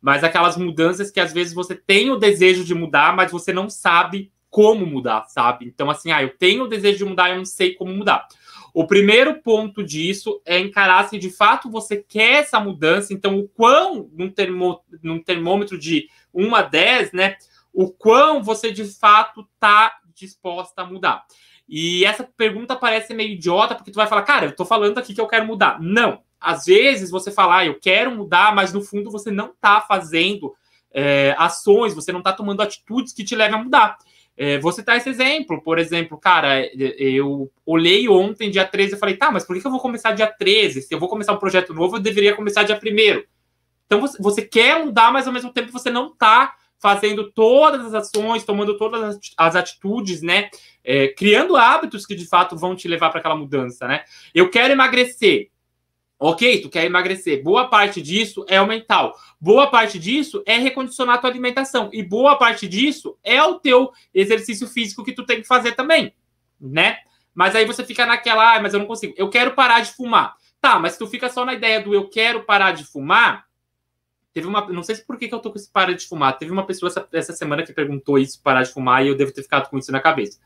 mas aquelas mudanças que às vezes você tem o desejo de mudar, mas você não sabe como mudar, sabe? Então, assim, ah, eu tenho o desejo de mudar, eu não sei como mudar. O primeiro ponto disso é encarar se de fato você quer essa mudança. Então, o quão, num, termô, num termômetro de 1 a 10, né? O quão você de fato está disposta a mudar. E essa pergunta parece meio idiota, porque tu vai falar, cara, eu tô falando aqui que eu quero mudar. Não. Às vezes você fala, ah, eu quero mudar, mas no fundo você não tá fazendo é, ações, você não tá tomando atitudes que te levem a mudar. É, vou citar esse exemplo, por exemplo, cara, eu olhei ontem, dia 13, e falei, tá, mas por que eu vou começar dia 13? Se eu vou começar um projeto novo, eu deveria começar dia 1 Então você quer mudar, mas ao mesmo tempo você não tá fazendo todas as ações, tomando todas as atitudes, né? É, criando hábitos que de fato vão te levar para aquela mudança, né? Eu quero emagrecer. Ok, tu quer emagrecer. Boa parte disso é o mental. Boa parte disso é recondicionar tua alimentação. E boa parte disso é o teu exercício físico que tu tem que fazer também, né? Mas aí você fica naquela, ah, mas eu não consigo. Eu quero parar de fumar. Tá, mas tu fica só na ideia do eu quero parar de fumar. Teve uma. Não sei se por que, que eu tô com esse parar de fumar. Teve uma pessoa essa, essa semana que perguntou isso, parar de fumar, e eu devo ter ficado com isso na cabeça.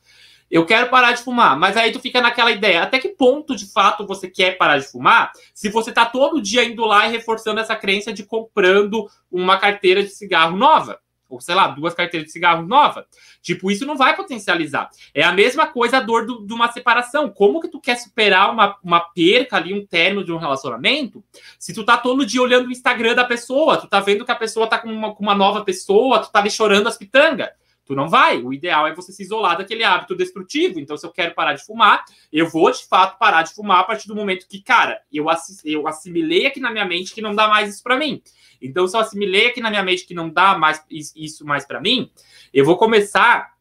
Eu quero parar de fumar, mas aí tu fica naquela ideia. Até que ponto de fato você quer parar de fumar? Se você tá todo dia indo lá e reforçando essa crença de comprando uma carteira de cigarro nova sei lá, duas carteiras de cigarro nova. Tipo, isso não vai potencializar. É a mesma coisa a dor do, de uma separação. Como que tu quer superar uma, uma perca ali, um término de um relacionamento, se tu tá todo dia olhando o Instagram da pessoa, tu tá vendo que a pessoa tá com uma, com uma nova pessoa, tu tá ali chorando as pitangas. Tu não vai. O ideal é você se isolar daquele hábito destrutivo. Então, se eu quero parar de fumar, eu vou de fato parar de fumar a partir do momento que, cara, eu, eu assimilei aqui na minha mente que não dá mais isso para mim. Então, se eu assimilei aqui na minha mente que não dá mais isso mais para mim, eu vou começar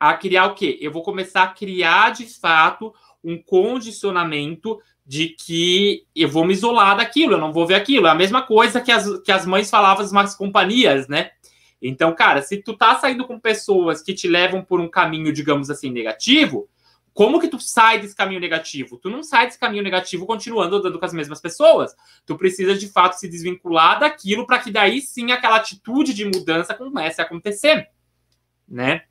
a criar o quê? Eu vou começar a criar de fato um condicionamento de que eu vou me isolar daquilo, eu não vou ver aquilo. É a mesma coisa que as, que as mães falavam más companhias, né? Então, cara, se tu tá saindo com pessoas que te levam por um caminho, digamos assim, negativo, como que tu sai desse caminho negativo? Tu não sai desse caminho negativo continuando andando com as mesmas pessoas. Tu precisa de fato se desvincular daquilo para que daí sim aquela atitude de mudança comece a acontecer, né?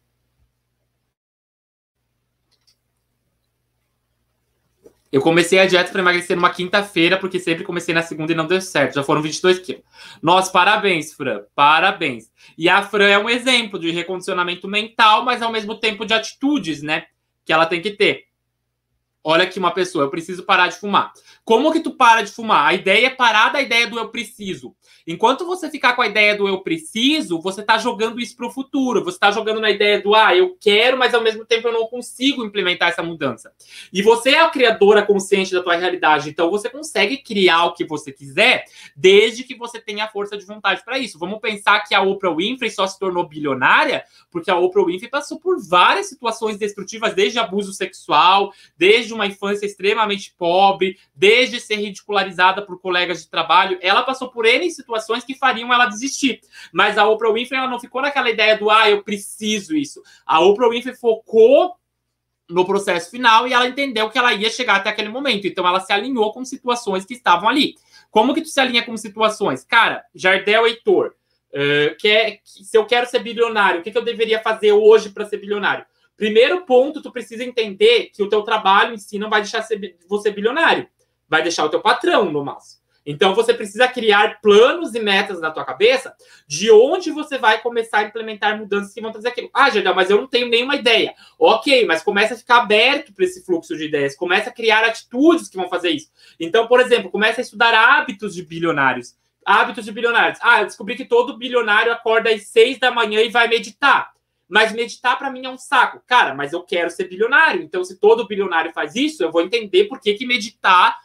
Eu comecei a dieta para emagrecer numa quinta-feira, porque sempre comecei na segunda e não deu certo. Já foram 22 quilos. Nossa, parabéns, Fran. Parabéns. E a Fran é um exemplo de recondicionamento mental, mas ao mesmo tempo de atitudes, né? Que ela tem que ter. Olha aqui uma pessoa, eu preciso parar de fumar. Como que tu para de fumar? A ideia é parar da ideia do eu preciso. Enquanto você ficar com a ideia do eu preciso, você está jogando isso para o futuro. Você está jogando na ideia do ah, eu quero, mas ao mesmo tempo eu não consigo implementar essa mudança. E você é a criadora consciente da tua realidade, então você consegue criar o que você quiser, desde que você tenha força de vontade para isso. Vamos pensar que a Oprah Winfrey só se tornou bilionária porque a Oprah Winfrey passou por várias situações destrutivas, desde abuso sexual, desde uma infância extremamente pobre, desde ser ridicularizada por colegas de trabalho. Ela passou por N situações que fariam ela desistir. Mas a Oprah Winfrey ela não ficou naquela ideia do ah, eu preciso isso. A Oprah Winfrey focou no processo final e ela entendeu que ela ia chegar até aquele momento. Então ela se alinhou com situações que estavam ali. Como que tu se alinha com situações? Cara, Jardel Heitor, uh, que é, se eu quero ser bilionário, o que, que eu deveria fazer hoje para ser bilionário? Primeiro ponto, tu precisa entender que o teu trabalho em si não vai deixar você bilionário. Vai deixar o teu patrão, no máximo. Então você precisa criar planos e metas na tua cabeça de onde você vai começar a implementar mudanças que vão trazer aquilo. Ah, Jardel, mas eu não tenho nenhuma ideia. Ok, mas começa a ficar aberto para esse fluxo de ideias, começa a criar atitudes que vão fazer isso. Então, por exemplo, começa a estudar hábitos de bilionários. Hábitos de bilionários. Ah, eu descobri que todo bilionário acorda às seis da manhã e vai meditar. Mas meditar para mim é um saco. Cara, mas eu quero ser bilionário. Então, se todo bilionário faz isso, eu vou entender por que, que meditar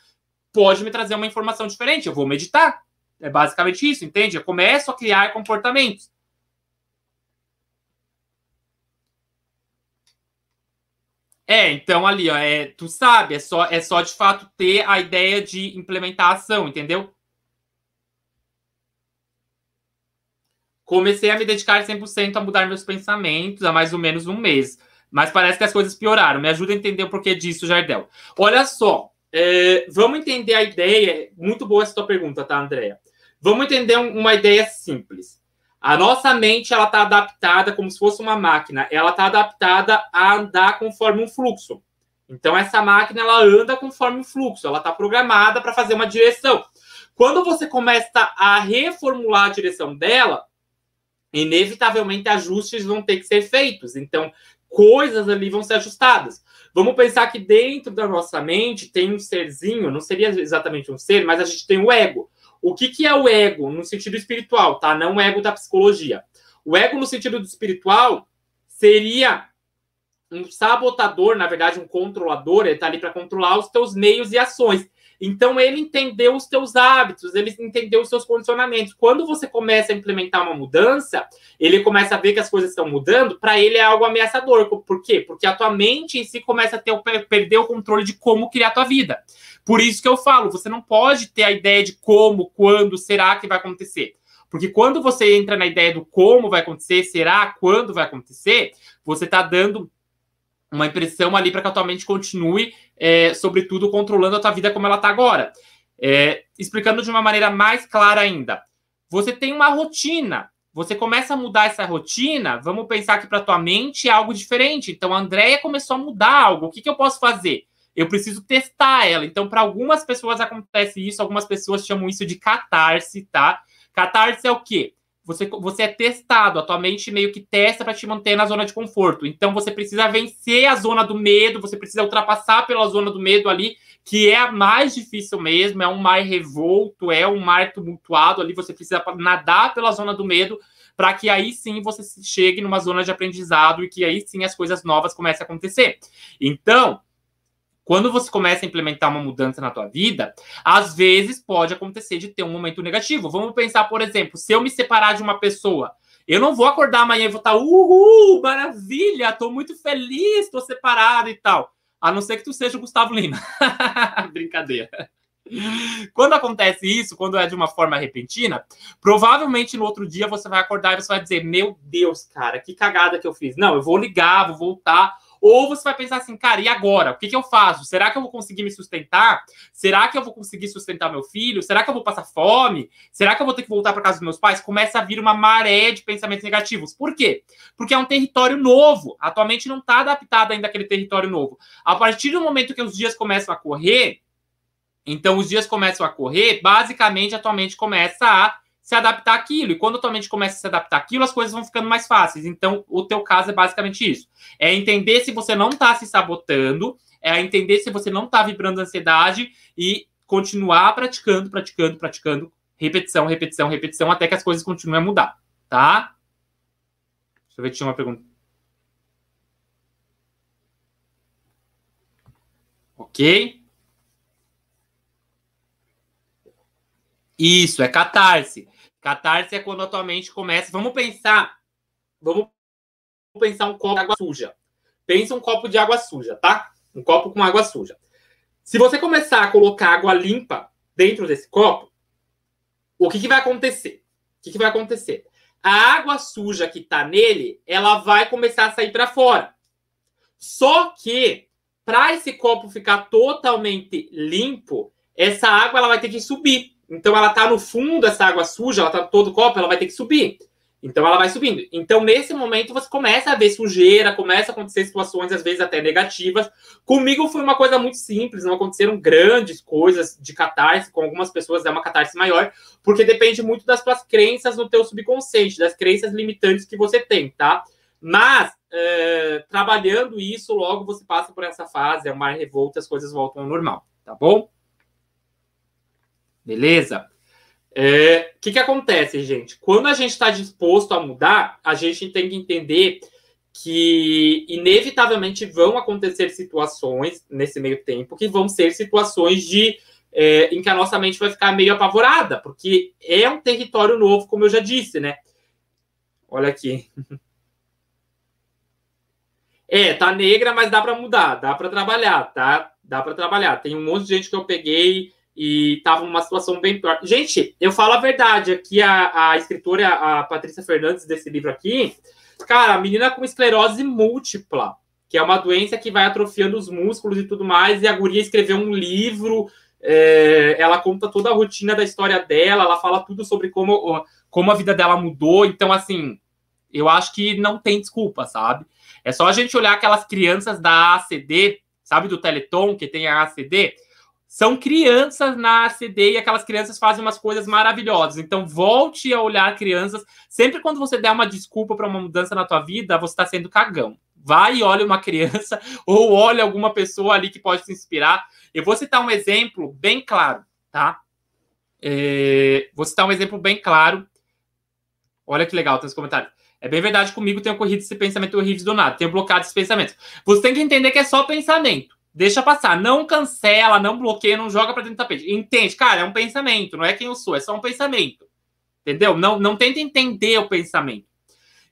pode me trazer uma informação diferente. Eu vou meditar. É basicamente isso, entende? Eu começo a criar comportamentos. É, então ali, ó, é, tu sabe, é só, é só de fato ter a ideia de implementar a ação, entendeu? Comecei a me dedicar 100% a mudar meus pensamentos há mais ou menos um mês. Mas parece que as coisas pioraram. Me ajuda a entender o porquê disso, Jardel. Olha só, é, vamos entender a ideia. Muito boa essa tua pergunta, tá, Andréia? Vamos entender uma ideia simples. A nossa mente ela está adaptada como se fosse uma máquina. Ela está adaptada a andar conforme um fluxo. Então essa máquina ela anda conforme um fluxo. Ela está programada para fazer uma direção. Quando você começa a reformular a direção dela, inevitavelmente ajustes vão ter que ser feitos. Então coisas ali vão ser ajustadas. Vamos pensar que dentro da nossa mente tem um serzinho, não seria exatamente um ser, mas a gente tem o ego. O que, que é o ego no sentido espiritual, tá? Não o ego da psicologia. O ego no sentido do espiritual seria um sabotador, na verdade, um controlador, ele está ali para controlar os teus meios e ações. Então ele entendeu os teus hábitos, ele entendeu os seus condicionamentos. Quando você começa a implementar uma mudança, ele começa a ver que as coisas estão mudando, para ele é algo ameaçador. Por quê? Porque a tua mente em si começa a ter, perder o controle de como criar a tua vida. Por isso que eu falo, você não pode ter a ideia de como, quando, será que vai acontecer. Porque quando você entra na ideia do como vai acontecer, será, quando vai acontecer, você está dando uma impressão ali para que a tua mente continue, é, sobretudo, controlando a tua vida como ela está agora. É, explicando de uma maneira mais clara ainda. Você tem uma rotina. Você começa a mudar essa rotina, vamos pensar que para tua mente é algo diferente. Então, a Andrea começou a mudar algo. O que, que eu posso fazer? Eu preciso testar ela. Então, para algumas pessoas acontece isso, algumas pessoas chamam isso de catarse, tá? Catarse é o quê? Você, você é testado, a tua mente meio que testa para te manter na zona de conforto. Então você precisa vencer a zona do medo, você precisa ultrapassar pela zona do medo ali, que é a mais difícil mesmo, é um mar revolto, é um mar tumultuado ali, você precisa nadar pela zona do medo para que aí sim você chegue numa zona de aprendizado e que aí sim as coisas novas comecem a acontecer. Então, quando você começa a implementar uma mudança na tua vida, às vezes pode acontecer de ter um momento negativo. Vamos pensar, por exemplo, se eu me separar de uma pessoa, eu não vou acordar amanhã e vou estar, uhul, maravilha, tô muito feliz, tô separado e tal. A não ser que tu seja o Gustavo Lima. *laughs* Brincadeira. Quando acontece isso, quando é de uma forma repentina, provavelmente no outro dia você vai acordar e você vai dizer: Meu Deus, cara, que cagada que eu fiz. Não, eu vou ligar, vou voltar ou você vai pensar assim, cara, e agora? O que, que eu faço? Será que eu vou conseguir me sustentar? Será que eu vou conseguir sustentar meu filho? Será que eu vou passar fome? Será que eu vou ter que voltar para casa dos meus pais? Começa a vir uma maré de pensamentos negativos. Por quê? Porque é um território novo. Atualmente não está adaptado ainda àquele território novo. A partir do momento que os dias começam a correr, então os dias começam a correr, basicamente atualmente começa a se adaptar àquilo. E quando a tua mente começa a se adaptar àquilo, as coisas vão ficando mais fáceis. Então, o teu caso é basicamente isso. É entender se você não está se sabotando, é entender se você não está vibrando ansiedade e continuar praticando, praticando, praticando, repetição, repetição, repetição, até que as coisas continuem a mudar, tá? Deixa eu ver se tinha uma pergunta. Ok? Isso, é catarse. Catarse é quando a tua mente começa. Vamos pensar. Vamos pensar um copo de água suja. Pensa um copo de água suja, tá? Um copo com água suja. Se você começar a colocar água limpa dentro desse copo, o que, que vai acontecer? O que, que vai acontecer? A água suja que tá nele, ela vai começar a sair para fora. Só que para esse copo ficar totalmente limpo, essa água ela vai ter que subir. Então ela está no fundo, essa água suja, ela está todo copo, ela vai ter que subir. Então ela vai subindo. Então, nesse momento, você começa a ver sujeira, começa a acontecer situações, às vezes, até negativas. Comigo foi uma coisa muito simples, não aconteceram grandes coisas de catarse, com algumas pessoas é uma catarse maior, porque depende muito das tuas crenças no teu subconsciente, das crenças limitantes que você tem, tá? Mas, é, trabalhando isso, logo você passa por essa fase, é uma revolta, as coisas voltam ao normal, tá bom? Beleza? O é, que, que acontece, gente? Quando a gente está disposto a mudar, a gente tem que entender que inevitavelmente vão acontecer situações nesse meio tempo que vão ser situações de é, em que a nossa mente vai ficar meio apavorada, porque é um território novo, como eu já disse, né? Olha aqui. *laughs* É, tá negra, mas dá para mudar, dá para trabalhar, tá? Dá para trabalhar. Tem um monte de gente que eu peguei e tava numa situação bem pior. Gente, eu falo a verdade, aqui a, a escritora, a Patrícia Fernandes, desse livro aqui, cara, a menina com esclerose múltipla, que é uma doença que vai atrofiando os músculos e tudo mais, e a guria escreveu um livro, é, ela conta toda a rotina da história dela, ela fala tudo sobre como, como a vida dela mudou, então, assim, eu acho que não tem desculpa, sabe? É só a gente olhar aquelas crianças da ACD, sabe, do Teleton, que tem a ACD, são crianças na ACD e aquelas crianças fazem umas coisas maravilhosas. Então, volte a olhar crianças. Sempre quando você der uma desculpa para uma mudança na tua vida, você está sendo cagão. Vai e olha uma *laughs* criança ou olha alguma pessoa ali que pode te inspirar. Eu vou citar um exemplo bem claro, tá? É, vou citar um exemplo bem claro. Olha que legal, tem os comentários. É bem verdade, comigo tem ocorrido esse pensamento horrível do nada, tenho bloqueado esses pensamentos. Você tem que entender que é só pensamento Deixa passar, não cancela, não bloqueia, não joga para dentro do tapete. Entende? Cara, é um pensamento, não é quem eu sou, é só um pensamento. Entendeu? Não, não tenta entender o pensamento.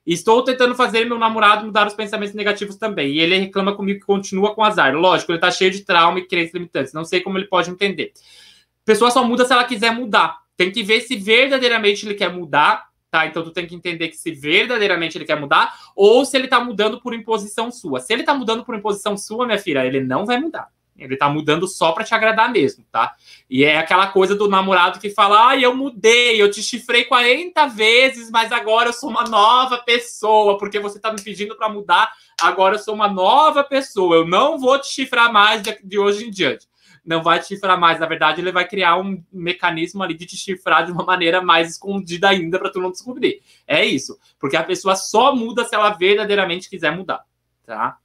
Estou tentando fazer meu namorado mudar os pensamentos negativos também. E ele reclama comigo que continua com azar. Lógico, ele tá cheio de trauma e crenças limitantes. Não sei como ele pode entender. A pessoa só muda se ela quiser mudar. Tem que ver se verdadeiramente ele quer mudar, tá? Então tu tem que entender que se verdadeiramente ele quer mudar ou se ele tá mudando por imposição sua. Se ele tá mudando por imposição sua, minha filha, ele não vai mudar. Ele tá mudando só para te agradar mesmo, tá? E é aquela coisa do namorado que fala: "Ah, eu mudei, eu te chifrei 40 vezes, mas agora eu sou uma nova pessoa, porque você tá me pedindo para mudar, agora eu sou uma nova pessoa. Eu não vou te chifrar mais de hoje em diante." Não vai te chifrar mais, na verdade, ele vai criar um mecanismo ali de te chifrar de uma maneira mais escondida ainda para tu não descobrir. É isso, porque a pessoa só muda se ela verdadeiramente quiser mudar, tá?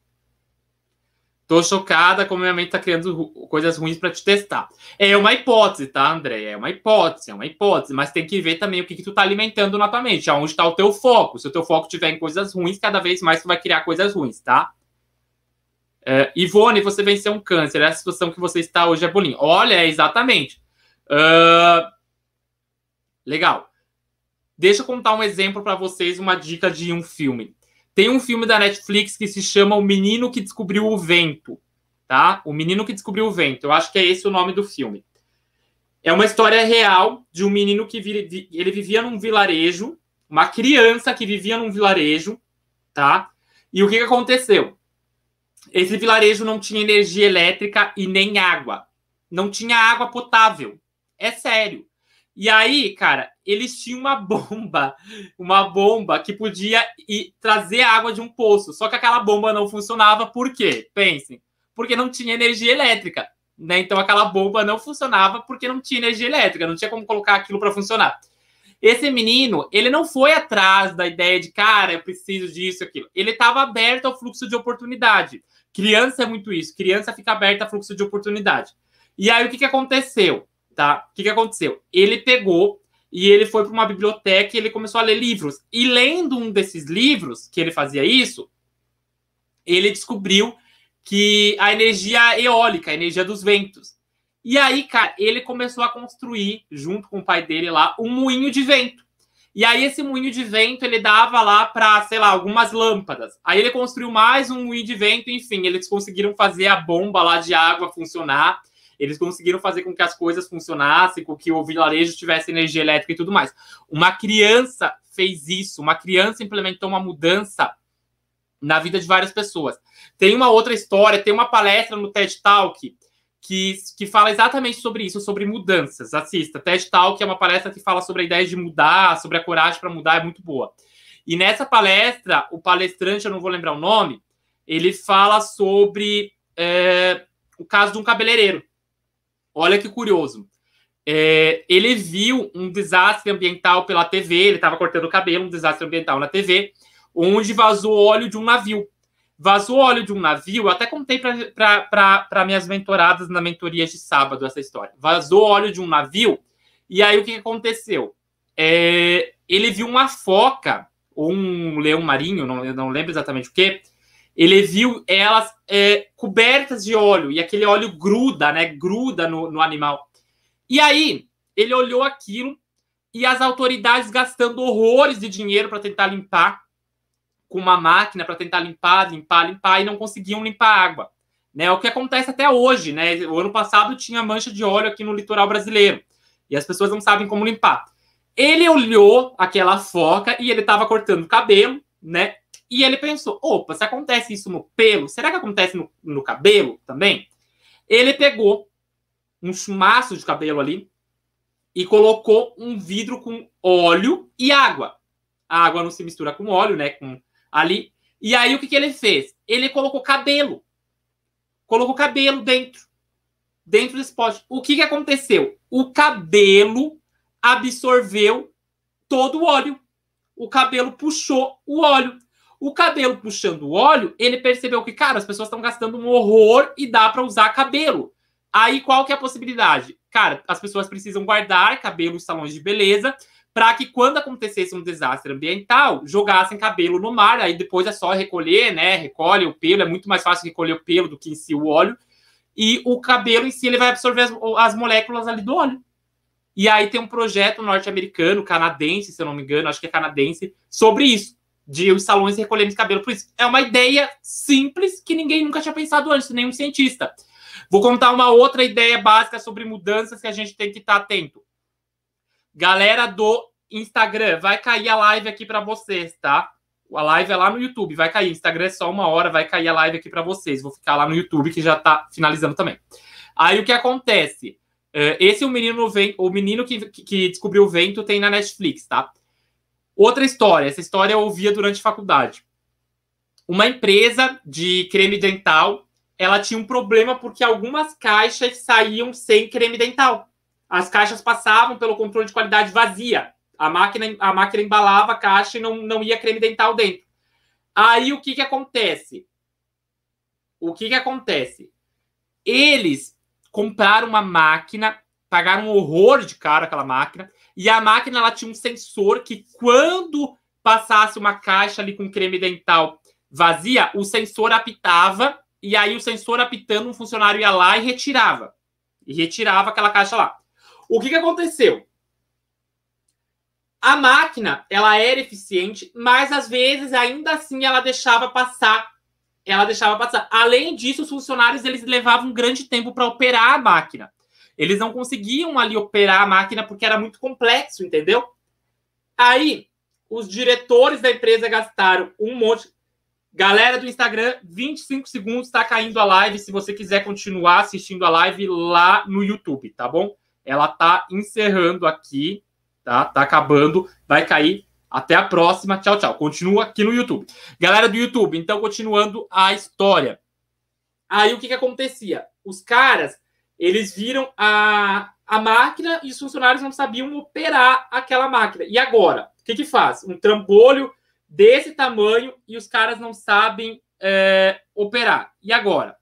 Tô chocada como minha mente tá criando coisas ruins para te testar. É uma hipótese, tá, André? É uma hipótese, é uma hipótese, mas tem que ver também o que, que tu tá alimentando na tua mente, aonde tá o teu foco. Se o teu foco tiver em coisas ruins, cada vez mais tu vai criar coisas ruins, tá? É, Ivone, você venceu um câncer. É a situação que você está hoje é bolinho. Olha, é exatamente. Uh, legal. Deixa eu contar um exemplo para vocês, uma dica de um filme. Tem um filme da Netflix que se chama O Menino que Descobriu o Vento, tá? O Menino que Descobriu o Vento. Eu acho que é esse o nome do filme. É uma história real de um menino que ele vivia num vilarejo, uma criança que vivia num vilarejo, tá? E o que, que aconteceu? Esse vilarejo não tinha energia elétrica e nem água. Não tinha água potável. É sério. E aí, cara, eles tinham uma bomba, uma bomba que podia ir, trazer água de um poço. Só que aquela bomba não funcionava, por quê? Pensem, porque não tinha energia elétrica. Né? Então aquela bomba não funcionava porque não tinha energia elétrica, não tinha como colocar aquilo para funcionar. Esse menino, ele não foi atrás da ideia de, cara, eu preciso disso, aquilo. Ele estava aberto ao fluxo de oportunidade. Criança é muito isso. Criança fica aberta a fluxo de oportunidade. E aí, o que, que aconteceu? Tá? O que, que aconteceu? Ele pegou e ele foi para uma biblioteca e ele começou a ler livros. E lendo um desses livros, que ele fazia isso, ele descobriu que a energia eólica, a energia dos ventos. E aí, cara, ele começou a construir, junto com o pai dele lá, um moinho de vento. E aí esse moinho de vento ele dava lá para, sei lá, algumas lâmpadas. Aí ele construiu mais um moinho de vento, enfim, eles conseguiram fazer a bomba lá de água funcionar. Eles conseguiram fazer com que as coisas funcionassem, com que o vilarejo tivesse energia elétrica e tudo mais. Uma criança fez isso, uma criança implementou uma mudança na vida de várias pessoas. Tem uma outra história, tem uma palestra no TED Talk que, que fala exatamente sobre isso, sobre mudanças. Assista, TED Talk é uma palestra que fala sobre a ideia de mudar, sobre a coragem para mudar, é muito boa. E nessa palestra, o palestrante, eu não vou lembrar o nome, ele fala sobre é, o caso de um cabeleireiro. Olha que curioso. É, ele viu um desastre ambiental pela TV, ele estava cortando o cabelo, um desastre ambiental na TV, onde vazou óleo de um navio. Vazou óleo de um navio, eu até contei para minhas mentoradas na mentoria de sábado essa história. Vazou óleo de um navio, e aí o que aconteceu? É, ele viu uma foca, ou um leão marinho, não, não lembro exatamente o que, ele viu elas é, cobertas de óleo, e aquele óleo gruda, né? Gruda no, no animal. E aí, ele olhou aquilo e as autoridades gastando horrores de dinheiro para tentar limpar com uma máquina para tentar limpar, limpar, limpar e não conseguiam limpar a água. Né, o que acontece até hoje, né? O ano passado tinha mancha de óleo aqui no litoral brasileiro e as pessoas não sabem como limpar. Ele olhou aquela foca e ele estava cortando o cabelo, né? E ele pensou: opa, se acontece isso no pelo, será que acontece no, no cabelo também? Ele pegou um chumaço de cabelo ali e colocou um vidro com óleo e água. A água não se mistura com óleo, né? Com ali. E aí o que, que ele fez? Ele colocou cabelo. Colocou cabelo dentro. Dentro desse pote. O que, que aconteceu? O cabelo absorveu todo o óleo. O cabelo puxou o óleo. O cabelo puxando o óleo, ele percebeu que, cara, as pessoas estão gastando um horror e dá para usar cabelo. Aí qual que é a possibilidade? Cara, as pessoas precisam guardar cabelo em salões de beleza para que quando acontecesse um desastre ambiental, jogassem cabelo no mar, aí depois é só recolher, né? Recolhe o pelo, é muito mais fácil recolher o pelo do que em si o óleo. e o cabelo em si ele vai absorver as, as moléculas ali do óleo. E aí tem um projeto norte-americano, canadense, se eu não me engano, acho que é canadense, sobre isso, de os salões recolherem cabelo. Por isso, é uma ideia simples que ninguém nunca tinha pensado antes, nenhum cientista. Vou contar uma outra ideia básica sobre mudanças que a gente tem que estar atento. Galera do Instagram, vai cair a live aqui para vocês, tá? A live é lá no YouTube, vai cair. Instagram é só uma hora, vai cair a live aqui para vocês. Vou ficar lá no YouTube que já tá finalizando também. Aí o que acontece? É, esse é o menino, o menino que, que descobriu o vento tem na Netflix, tá? Outra história, essa história eu ouvia durante a faculdade. Uma empresa de creme dental, ela tinha um problema porque algumas caixas saíam sem creme dental. As caixas passavam pelo controle de qualidade vazia. A máquina, a máquina embalava a caixa e não, não ia creme dental dentro. Aí o que, que acontece? O que, que acontece? Eles compraram uma máquina, pagaram um horror de caro aquela máquina, e a máquina ela tinha um sensor que quando passasse uma caixa ali com creme dental vazia, o sensor apitava, e aí o sensor apitando, um funcionário ia lá e retirava. E retirava aquela caixa lá. O que, que aconteceu? A máquina, ela era eficiente, mas às vezes ainda assim ela deixava passar. Ela deixava passar. Além disso, os funcionários eles levavam um grande tempo para operar a máquina. Eles não conseguiam ali operar a máquina porque era muito complexo, entendeu? Aí, os diretores da empresa gastaram um monte. Galera do Instagram, 25 segundos, está caindo a live. Se você quiser continuar assistindo a live lá no YouTube, tá bom? Ela tá encerrando aqui, tá? Tá acabando, vai cair. Até a próxima. Tchau, tchau. Continua aqui no YouTube. Galera do YouTube, então continuando a história. Aí o que que acontecia? Os caras, eles viram a, a máquina e os funcionários não sabiam operar aquela máquina. E agora? O que que faz? Um trambolho desse tamanho e os caras não sabem é, operar. E agora?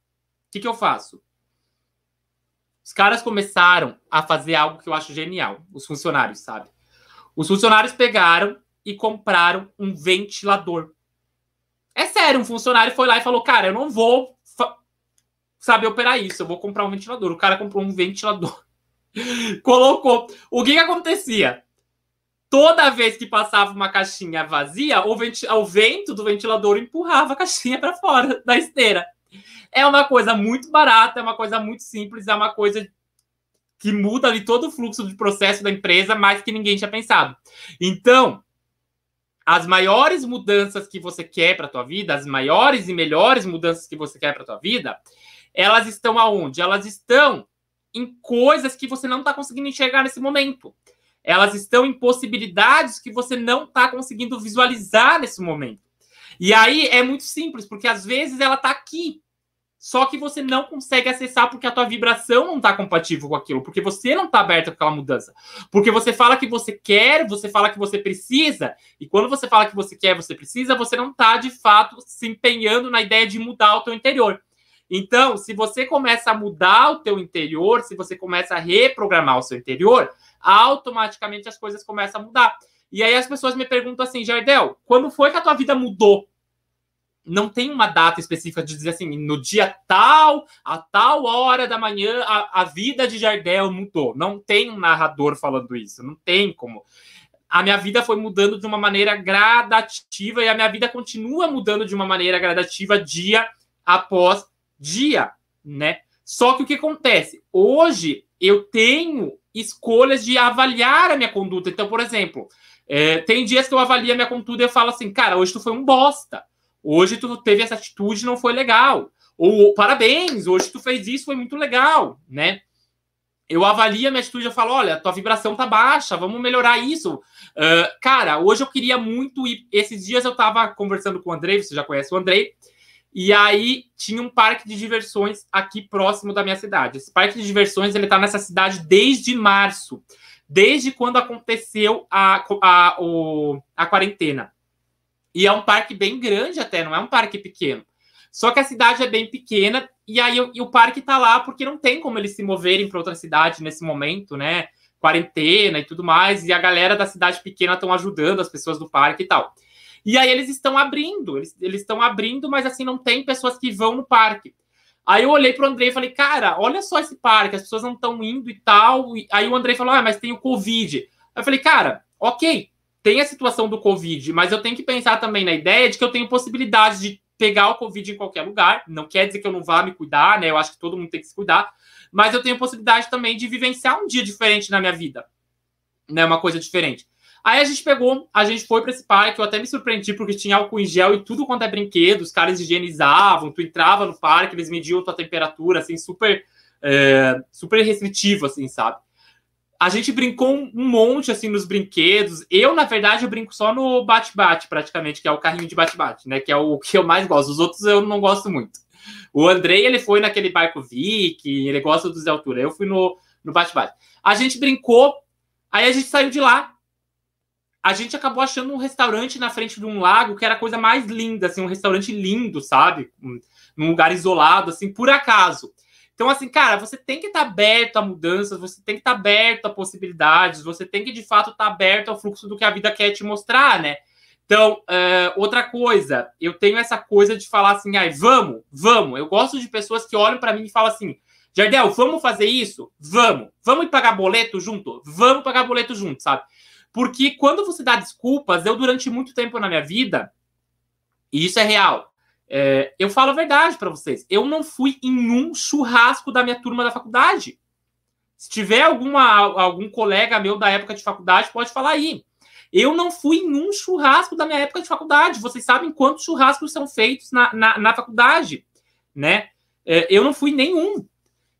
O que que eu faço? Os caras começaram a fazer algo que eu acho genial, os funcionários, sabe? Os funcionários pegaram e compraram um ventilador. É sério, um funcionário foi lá e falou: Cara, eu não vou saber operar isso, eu vou comprar um ventilador. O cara comprou um ventilador. *laughs* Colocou. O que, que acontecia? Toda vez que passava uma caixinha vazia, o, o vento do ventilador empurrava a caixinha para fora da esteira. É uma coisa muito barata, é uma coisa muito simples, é uma coisa que muda ali todo o fluxo de processo da empresa, mais que ninguém tinha pensado. Então, as maiores mudanças que você quer para a tua vida, as maiores e melhores mudanças que você quer para a tua vida, elas estão aonde? Elas estão em coisas que você não está conseguindo enxergar nesse momento. Elas estão em possibilidades que você não está conseguindo visualizar nesse momento. E aí é muito simples, porque às vezes ela está aqui, só que você não consegue acessar porque a tua vibração não está compatível com aquilo, porque você não está aberto com aquela mudança. Porque você fala que você quer, você fala que você precisa, e quando você fala que você quer, você precisa, você não está de fato se empenhando na ideia de mudar o teu interior. Então, se você começa a mudar o teu interior, se você começa a reprogramar o seu interior, automaticamente as coisas começam a mudar. E aí as pessoas me perguntam assim, Jardel, quando foi que a tua vida mudou? Não tem uma data específica de dizer assim, no dia tal, a tal hora da manhã, a, a vida de Jardel mudou. Não tem um narrador falando isso, não tem como a minha vida foi mudando de uma maneira gradativa e a minha vida continua mudando de uma maneira gradativa dia após dia, né? Só que o que acontece? Hoje eu tenho escolhas de avaliar a minha conduta. Então, por exemplo, é, tem dias que eu avalio a minha conduta e eu falo assim, cara, hoje tu foi um bosta. Hoje tu teve essa atitude, não foi legal. Ou parabéns, hoje tu fez isso, foi muito legal, né? Eu avalio a minha atitude e falo, olha, tua vibração tá baixa, vamos melhorar isso. Uh, cara, hoje eu queria muito ir. Esses dias eu tava conversando com o Andrei, você já conhece o Andrei, e aí tinha um parque de diversões aqui próximo da minha cidade. Esse parque de diversões ele está nessa cidade desde março, desde quando aconteceu a, a, a quarentena. E é um parque bem grande até, não é um parque pequeno. Só que a cidade é bem pequena e aí e o parque está lá porque não tem como eles se moverem para outra cidade nesse momento, né? Quarentena e tudo mais. E a galera da cidade pequena estão ajudando as pessoas do parque e tal. E aí eles estão abrindo, eles, estão abrindo, mas assim, não tem pessoas que vão no parque. Aí eu olhei pro Andrei e falei, cara, olha só esse parque, as pessoas não estão indo e tal. Aí o Andrei falou, ah, mas tem o Covid. Eu falei, cara, ok, tem a situação do Covid, mas eu tenho que pensar também na ideia de que eu tenho possibilidade de pegar o Covid em qualquer lugar. Não quer dizer que eu não vá me cuidar, né? Eu acho que todo mundo tem que se cuidar. Mas eu tenho possibilidade também de vivenciar um dia diferente na minha vida. Né? Uma coisa diferente. Aí a gente pegou, a gente foi para esse parque, eu até me surpreendi porque tinha álcool em gel e tudo quanto é brinquedo, os caras higienizavam, tu entrava no parque, eles mediam tua temperatura, assim, super, é, super restritivo, assim, sabe? A gente brincou um monte, assim, nos brinquedos. Eu, na verdade, eu brinco só no bate-bate, praticamente, que é o carrinho de bate-bate, né? Que é o que eu mais gosto. Os outros eu não gosto muito. O Andrei, ele foi naquele barco Viking, ele gosta dos de altura. Eu fui no, no bate-bate. A gente brincou, aí a gente saiu de lá, a gente acabou achando um restaurante na frente de um lago que era a coisa mais linda, assim, um restaurante lindo, sabe? Num lugar isolado, assim, por acaso. Então, assim, cara, você tem que estar tá aberto a mudanças, você tem que estar tá aberto a possibilidades, você tem que, de fato, estar tá aberto ao fluxo do que a vida quer te mostrar, né? Então, uh, outra coisa, eu tenho essa coisa de falar assim, ai, vamos, vamos. Eu gosto de pessoas que olham para mim e falam assim, Jardel, vamos fazer isso? Vamos. Vamos pagar boleto junto? Vamos pagar boleto junto, sabe? Porque quando você dá desculpas, eu durante muito tempo na minha vida, e isso é real, é, eu falo a verdade para vocês. Eu não fui em um churrasco da minha turma da faculdade. Se tiver alguma, algum colega meu da época de faculdade, pode falar aí. Eu não fui em um churrasco da minha época de faculdade. Vocês sabem quantos churrascos são feitos na, na, na faculdade, né? É, eu não fui em nenhum.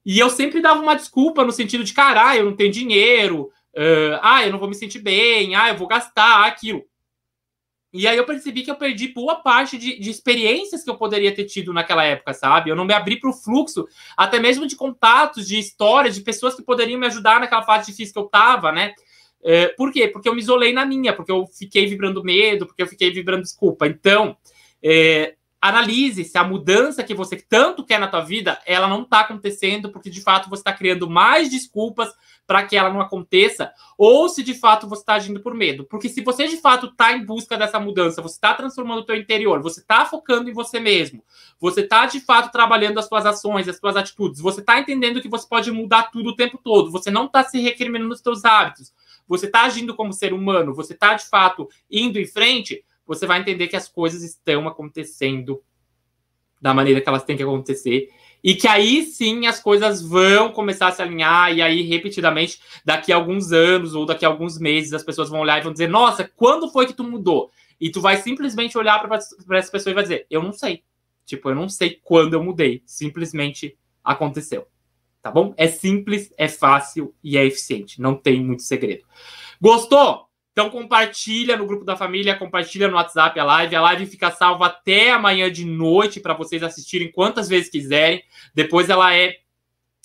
E eu sempre dava uma desculpa no sentido de, caralho, eu não tenho dinheiro, Uh, ah, eu não vou me sentir bem, ah, eu vou gastar aquilo. E aí eu percebi que eu perdi boa parte de, de experiências que eu poderia ter tido naquela época, sabe? Eu não me abri para o fluxo, até mesmo de contatos, de histórias, de pessoas que poderiam me ajudar naquela fase difícil que eu tava, né? Uh, por quê? Porque eu me isolei na minha, porque eu fiquei vibrando medo, porque eu fiquei vibrando desculpa. Então, é, analise se a mudança que você tanto quer na tua vida, ela não está acontecendo porque de fato você está criando mais desculpas para que ela não aconteça, ou se de fato você está agindo por medo. Porque se você de fato está em busca dessa mudança, você está transformando o teu interior, você está focando em você mesmo, você está de fato trabalhando as suas ações, as suas atitudes, você está entendendo que você pode mudar tudo o tempo todo, você não está se recriminando os teus hábitos, você está agindo como ser humano, você está de fato indo em frente, você vai entender que as coisas estão acontecendo da maneira que elas têm que acontecer e que aí sim as coisas vão começar a se alinhar, e aí, repetidamente, daqui a alguns anos ou daqui a alguns meses, as pessoas vão olhar e vão dizer: Nossa, quando foi que tu mudou? E tu vai simplesmente olhar para essa pessoa e vai dizer: Eu não sei. Tipo, eu não sei quando eu mudei. Simplesmente aconteceu. Tá bom? É simples, é fácil e é eficiente. Não tem muito segredo. Gostou? Então compartilha no grupo da família, compartilha no WhatsApp a live. A live fica salva até amanhã de noite para vocês assistirem quantas vezes quiserem. Depois ela é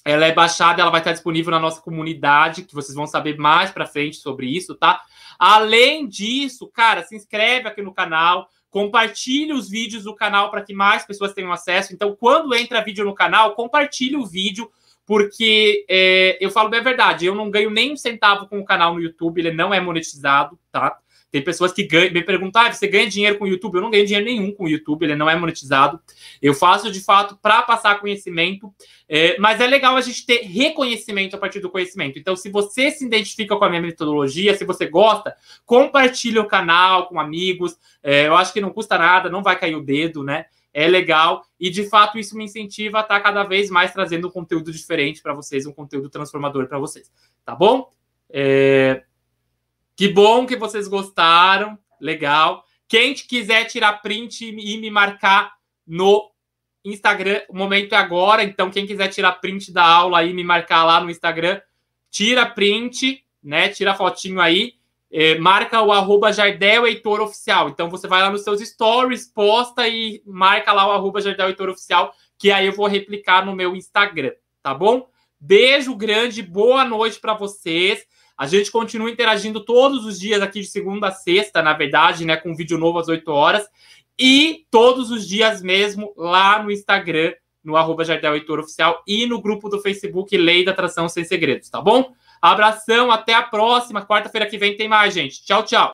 ela é baixada, ela vai estar disponível na nossa comunidade, que vocês vão saber mais para frente sobre isso, tá? Além disso, cara, se inscreve aqui no canal, compartilhe os vídeos do canal para que mais pessoas tenham acesso. Então, quando entra vídeo no canal, compartilhe o vídeo porque é, eu falo bem a verdade, eu não ganho nem um centavo com o canal no YouTube, ele não é monetizado, tá? Tem pessoas que ganham, me perguntam, ah, você ganha dinheiro com o YouTube? Eu não ganho dinheiro nenhum com o YouTube, ele não é monetizado. Eu faço de fato para passar conhecimento, é, mas é legal a gente ter reconhecimento a partir do conhecimento. Então, se você se identifica com a minha metodologia, se você gosta, compartilhe o canal com amigos. É, eu acho que não custa nada, não vai cair o dedo, né? É legal e de fato isso me incentiva a estar cada vez mais trazendo um conteúdo diferente para vocês, um conteúdo transformador para vocês, tá bom? É... Que bom que vocês gostaram, legal. Quem quiser tirar print e me marcar no Instagram, o momento é agora, então quem quiser tirar print da aula e me marcar lá no Instagram, tira print, né? Tira fotinho aí é, marca o arroba Jardel Heitor Oficial. Então você vai lá nos seus stories, posta e marca lá o arroba Jardel Heitor Oficial, que aí eu vou replicar no meu Instagram, tá bom? Beijo grande, boa noite para vocês. A gente continua interagindo todos os dias aqui de segunda a sexta, na verdade, né? Com vídeo novo às 8 horas. E todos os dias mesmo lá no Instagram, no arroba Jardel Heitor Oficial e no grupo do Facebook Lei da Atração Sem Segredos, tá bom? Abração, até a próxima. Quarta-feira que vem tem mais, gente. Tchau, tchau.